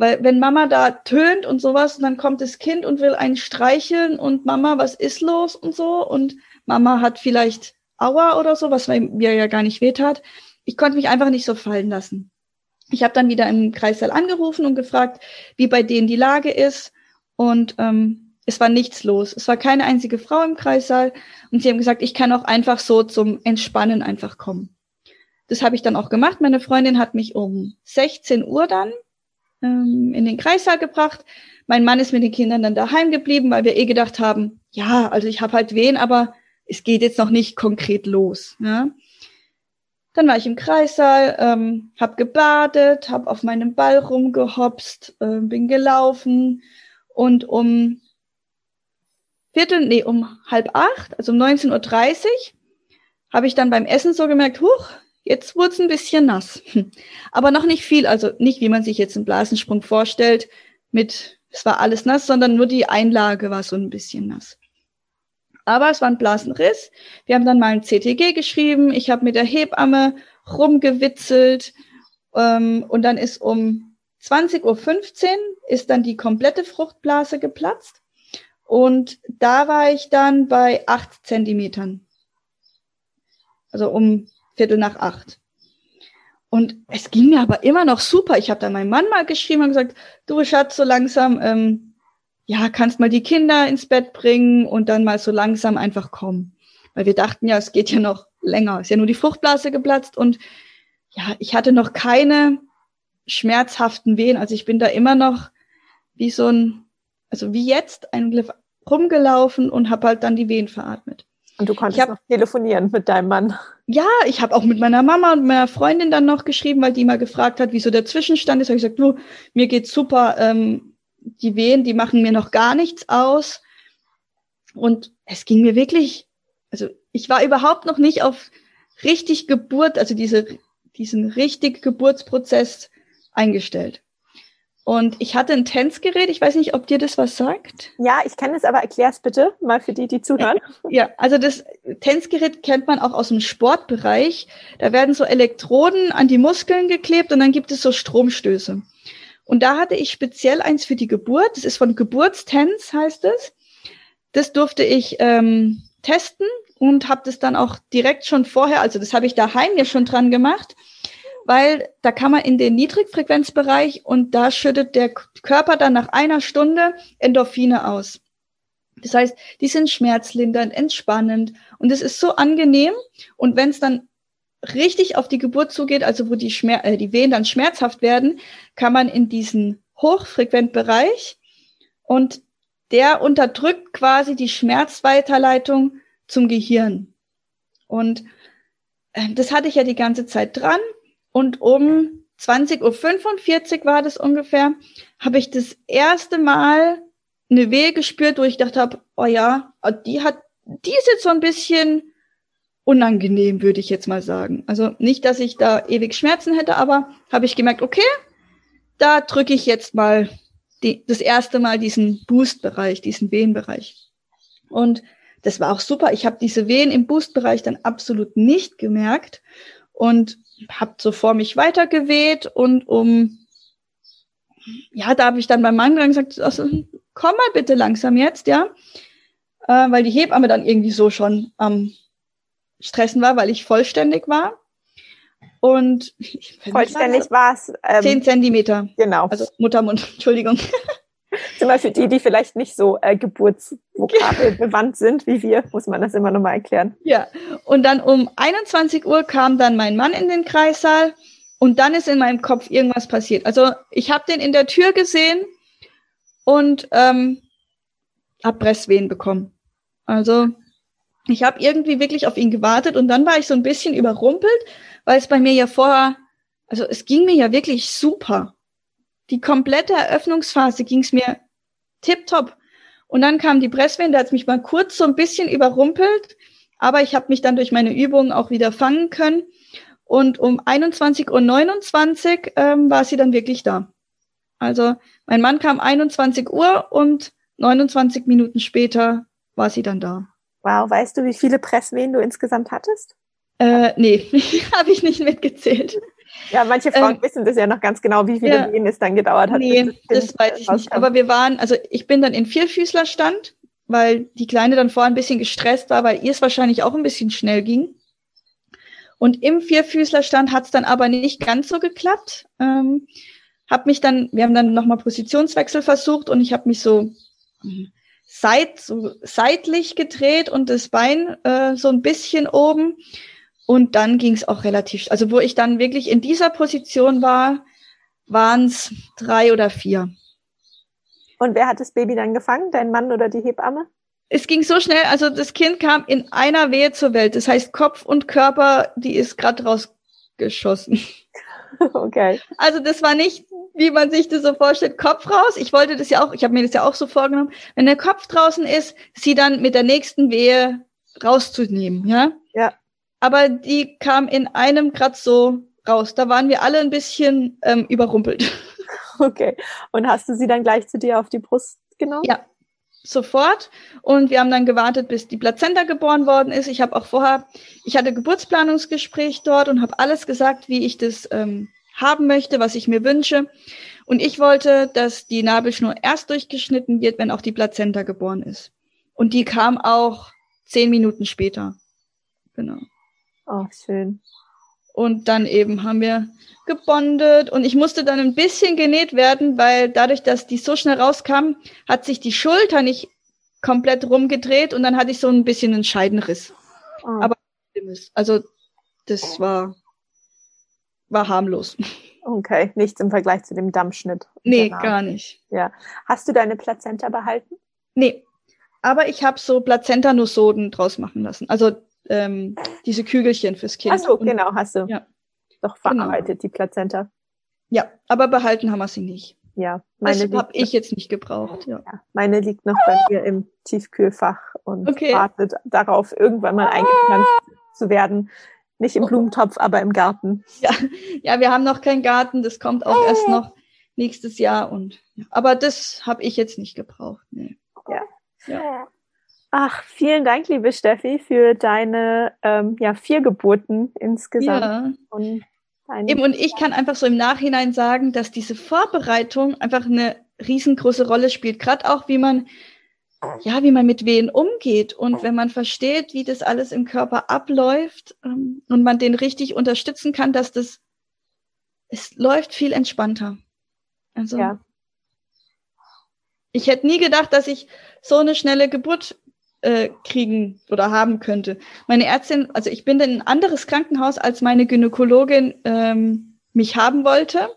Weil wenn Mama da tönt und sowas, dann kommt das Kind und will einen streicheln und Mama, was ist los und so und Mama hat vielleicht Aua oder so, was mir ja gar nicht wehtat. Ich konnte mich einfach nicht so fallen lassen. Ich habe dann wieder im Kreissaal angerufen und gefragt, wie bei denen die Lage ist und ähm, es war nichts los. Es war keine einzige Frau im Kreissaal und sie haben gesagt, ich kann auch einfach so zum Entspannen einfach kommen. Das habe ich dann auch gemacht. Meine Freundin hat mich um 16 Uhr dann ähm, in den Kreissaal gebracht. Mein Mann ist mit den Kindern dann daheim geblieben, weil wir eh gedacht haben, ja, also ich habe halt wen, aber es geht jetzt noch nicht konkret los. Ja? Dann war ich im Kreissaal, ähm, habe gebadet, habe auf meinem Ball rumgehopst, äh, bin gelaufen und um Viertel, nee, um halb acht, also um 19.30 Uhr, habe ich dann beim Essen so gemerkt, huch, jetzt wurde es ein bisschen nass. Aber noch nicht viel, also nicht, wie man sich jetzt einen Blasensprung vorstellt, mit, es war alles nass, sondern nur die Einlage war so ein bisschen nass. Aber es war ein Blasenriss. Wir haben dann mal ein CTG geschrieben. Ich habe mit der Hebamme rumgewitzelt. Ähm, und dann ist um 20.15 Uhr ist dann die komplette Fruchtblase geplatzt. Und da war ich dann bei acht Zentimetern. Also um Viertel nach acht. Und es ging mir aber immer noch super. Ich habe dann meinem Mann mal geschrieben und gesagt, du Schatz, so langsam, ähm, ja, kannst mal die Kinder ins Bett bringen und dann mal so langsam einfach kommen. Weil wir dachten ja, es geht ja noch länger. Ist ja nur die Fruchtblase geplatzt und ja, ich hatte noch keine schmerzhaften Wehen. Also ich bin da immer noch wie so ein, also wie jetzt, eigentlich rumgelaufen und habe halt dann die Wehen veratmet. Und du konntest hab, noch telefonieren mit deinem Mann. Ja, ich habe auch mit meiner Mama und meiner Freundin dann noch geschrieben, weil die mal gefragt hat, wieso der Zwischenstand ist. Habe ich gesagt, du, mir geht's super. Ähm, die Wehen, die machen mir noch gar nichts aus. Und es ging mir wirklich, also ich war überhaupt noch nicht auf richtig Geburt, also diese, diesen richtig Geburtsprozess eingestellt. Und ich hatte ein Tänzgerät, ich weiß nicht, ob dir das was sagt. Ja, ich kenne es, aber erklär's bitte mal für die, die zuhören. [laughs] Ja, also das Tänzgerät kennt man auch aus dem Sportbereich. Da werden so Elektroden an die Muskeln geklebt und dann gibt es so Stromstöße. Und da hatte ich speziell eins für die Geburt. Das ist von Geburtstänz, heißt es. Das durfte ich ähm, testen und habe das dann auch direkt schon vorher, also das habe ich daheim ja schon dran gemacht weil da kann man in den Niedrigfrequenzbereich und da schüttet der Körper dann nach einer Stunde Endorphine aus. Das heißt, die sind schmerzlindernd, entspannend und es ist so angenehm. Und wenn es dann richtig auf die Geburt zugeht, also wo die, Schmer äh, die Wehen dann schmerzhaft werden, kann man in diesen Hochfrequentbereich und der unterdrückt quasi die Schmerzweiterleitung zum Gehirn. Und äh, das hatte ich ja die ganze Zeit dran. Und um 20.45 Uhr war das ungefähr, habe ich das erste Mal eine Wehe gespürt, wo ich dachte habe, oh ja, die hat, die ist jetzt so ein bisschen unangenehm, würde ich jetzt mal sagen. Also nicht, dass ich da ewig Schmerzen hätte, aber habe ich gemerkt, okay, da drücke ich jetzt mal die, das erste Mal diesen Boost-Bereich, diesen Wehenbereich. Und das war auch super. Ich habe diese Wehen im Boost-Bereich dann absolut nicht gemerkt. Und habe so vor mich weitergeweht und um, ja, da habe ich dann beim Mann gesagt, also, komm mal bitte langsam jetzt, ja, äh, weil die Hebamme dann irgendwie so schon am Stressen war, weil ich vollständig war. Und vollständig war es ähm, zehn Zentimeter. Genau. Also Muttermund, [laughs] Entschuldigung. Zum Beispiel die, die vielleicht nicht so äh, Geburtsvokabel [laughs] bewandt sind wie wir, muss man das immer nochmal erklären. Ja, und dann um 21 Uhr kam dann mein Mann in den Kreissaal und dann ist in meinem Kopf irgendwas passiert. Also ich habe den in der Tür gesehen und ähm, habe Presswehen bekommen. Also ich habe irgendwie wirklich auf ihn gewartet und dann war ich so ein bisschen überrumpelt, weil es bei mir ja vorher, also es ging mir ja wirklich super die komplette Eröffnungsphase ging es mir tipptopp. Und dann kam die Presswehen, da hat mich mal kurz so ein bisschen überrumpelt, aber ich habe mich dann durch meine Übungen auch wieder fangen können. Und um 21.29 Uhr ähm, war sie dann wirklich da. Also mein Mann kam 21 Uhr und 29 Minuten später war sie dann da. Wow, weißt du, wie viele Presswehen du insgesamt hattest? Äh, nee, [laughs] habe ich nicht mitgezählt. Ja, manche Frauen ähm, wissen das ja noch ganz genau, wie viele ja, Wehen es dann gedauert hat. Nee, das, das weiß ich nicht. Aber wir waren, also ich bin dann in Vierfüßlerstand, weil die Kleine dann vorher ein bisschen gestresst war, weil ihr es wahrscheinlich auch ein bisschen schnell ging. Und im Vierfüßlerstand hat es dann aber nicht ganz so geklappt. Ähm, hab mich dann, wir haben dann nochmal Positionswechsel versucht und ich habe mich so seit, so seitlich gedreht und das Bein äh, so ein bisschen oben. Und dann ging es auch relativ, also wo ich dann wirklich in dieser Position war, waren es drei oder vier. Und wer hat das Baby dann gefangen? Dein Mann oder die Hebamme? Es ging so schnell, also das Kind kam in einer Wehe zur Welt. Das heißt, Kopf und Körper, die ist gerade rausgeschossen. [laughs] Okay. Also das war nicht, wie man sich das so vorstellt, Kopf raus. Ich wollte das ja auch, ich habe mir das ja auch so vorgenommen, wenn der Kopf draußen ist, sie dann mit der nächsten Wehe rauszunehmen, ja? Ja aber die kam in einem grad so raus. Da waren wir alle ein bisschen ähm, überrumpelt. [laughs] Okay. Und hast du sie dann gleich zu dir auf die Brust genommen? Ja, sofort. Und wir haben dann gewartet, bis die Plazenta geboren worden ist. Ich habe auch vorher, ich hatte Geburtsplanungsgespräch dort und habe alles gesagt, wie ich das ähm, haben möchte, was ich mir wünsche. Und ich wollte, dass die Nabelschnur erst durchgeschnitten wird, wenn auch die Plazenta geboren ist. Und die kam auch zehn Minuten später. Genau. Oh, schön. Und dann eben haben wir gebondet und ich musste dann ein bisschen genäht werden, weil dadurch, dass die so schnell rauskam, hat sich die Schulter nicht komplett rumgedreht und dann hatte ich so ein bisschen einen Scheidenriss. Oh. Aber also das war war harmlos. Okay, nichts im Vergleich zu dem Dammschnitt. Nee, gar nicht. Ja. Hast du deine Plazenta behalten? Nee. Aber ich habe so Plazenta-Nusoden draus machen lassen. Also ähm, diese Kügelchen fürs Kind. Ach so, genau, hast du. Ja. Doch verarbeitet, genau. die Plazenta. Ja, aber behalten haben wir sie nicht. Ja, meine das habe ich jetzt nicht gebraucht. Ja. ja. meine liegt noch bei mir im Tiefkühlfach und okay. wartet darauf, irgendwann mal eingepflanzt zu werden. Nicht im Blumentopf, aber im Garten. Ja, ja wir haben noch keinen Garten. Das kommt auch erst noch nächstes Jahr. Und aber das habe ich jetzt nicht gebraucht. Nee. Ja. ja. Ach, vielen Dank, liebe Steffi, für deine ähm, ja, vier Geburten insgesamt. Ja. Und Eben, und ich kann einfach so im Nachhinein sagen, dass diese Vorbereitung einfach eine riesengroße Rolle spielt. Gerade auch, wie man, ja, wie man mit Wehen umgeht und wenn man versteht, wie das alles im Körper abläuft ähm, und man den richtig unterstützen kann, dass das, es läuft viel entspannter. Also, ja. ich hätte nie gedacht, dass ich so eine schnelle Geburt äh, kriegen oder haben könnte. Meine Ärztin, also ich bin in ein anderes Krankenhaus, als meine Gynäkologin ähm, mich haben wollte.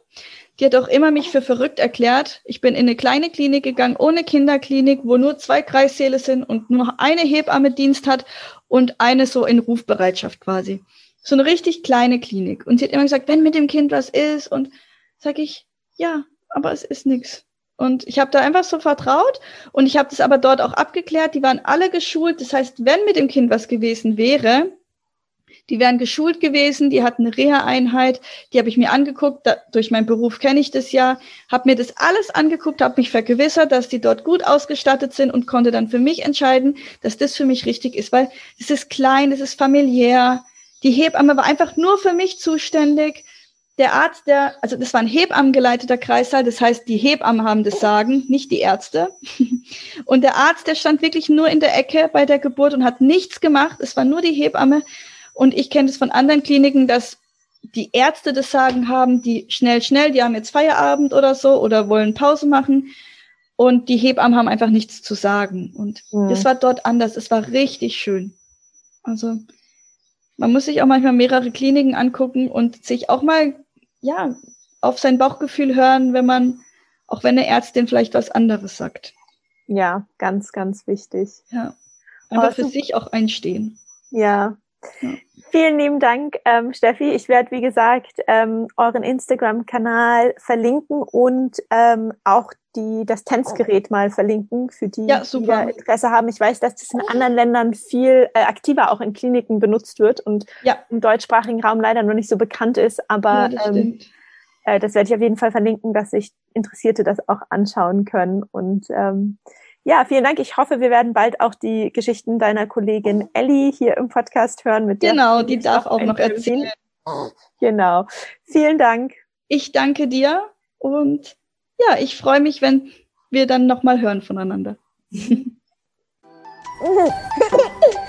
Die hat auch immer mich für verrückt erklärt. Ich bin in eine kleine Klinik gegangen, ohne Kinderklinik, wo nur zwei Kreissäle sind und nur eine Hebamme Dienst hat und eine so in Rufbereitschaft quasi. So eine richtig kleine Klinik. Und sie hat immer gesagt, wenn mit dem Kind was ist und sag ich, ja, aber es ist nichts. Und ich habe da einfach so vertraut. Und ich habe das aber dort auch abgeklärt. Die waren alle geschult. Das heißt, wenn mit dem Kind was gewesen wäre, die wären geschult gewesen, die hatten eine Reha-Einheit, die habe ich mir angeguckt, da, durch meinen Beruf kenne ich das ja, habe mir das alles angeguckt, habe mich vergewissert, dass die dort gut ausgestattet sind und konnte dann für mich entscheiden, dass das für mich richtig ist, weil es ist klein, es ist familiär. Die Hebamme war einfach nur für mich zuständig der Arzt, der, also das war ein Hebammengeleiteter Kreißsaal, das heißt, die Hebammen haben das Sagen, nicht die Ärzte. [laughs] Und der Arzt, der stand wirklich nur in der Ecke bei der Geburt und hat nichts gemacht. Es war nur die Hebamme. Und ich kenne es von anderen Kliniken, dass die Ärzte das Sagen haben, die schnell, schnell, die haben jetzt Feierabend oder so oder wollen Pause machen. Und die Hebammen haben einfach nichts zu sagen. Und mhm. das war dort anders. Es war richtig schön. Also, man muss sich auch manchmal mehrere Kliniken angucken und sich auch mal ja, auf sein Bauchgefühl hören, wenn man, auch wenn eine Ärztin vielleicht was anderes sagt. Ja, ganz, ganz wichtig. Ja. Einfach oh, für sich auch einstehen. Ja. Ja. Vielen lieben Dank, ähm, Steffi. Ich werde, wie gesagt, ähm, euren Instagram-Kanal verlinken und ähm, auch die, das Tänzgerät mal verlinken für die, ja, die da Interesse haben. Ich weiß, dass das in anderen Ländern viel äh, aktiver auch in Kliniken benutzt wird und ja. im deutschsprachigen Raum leider noch nicht so bekannt ist. Aber ja, das, ähm, äh, das werde ich auf jeden Fall verlinken, dass sich Interessierte das auch anschauen können. Und ähm, ja, vielen Dank. Ich hoffe, wir werden bald auch die Geschichten deiner Kollegin Ellie hier im Podcast hören. Mit der genau, die darf auch noch erzählen. Genau. Vielen Dank. Ich danke dir und ja, ich freue mich, wenn wir dann nochmal hören voneinander. [laughs]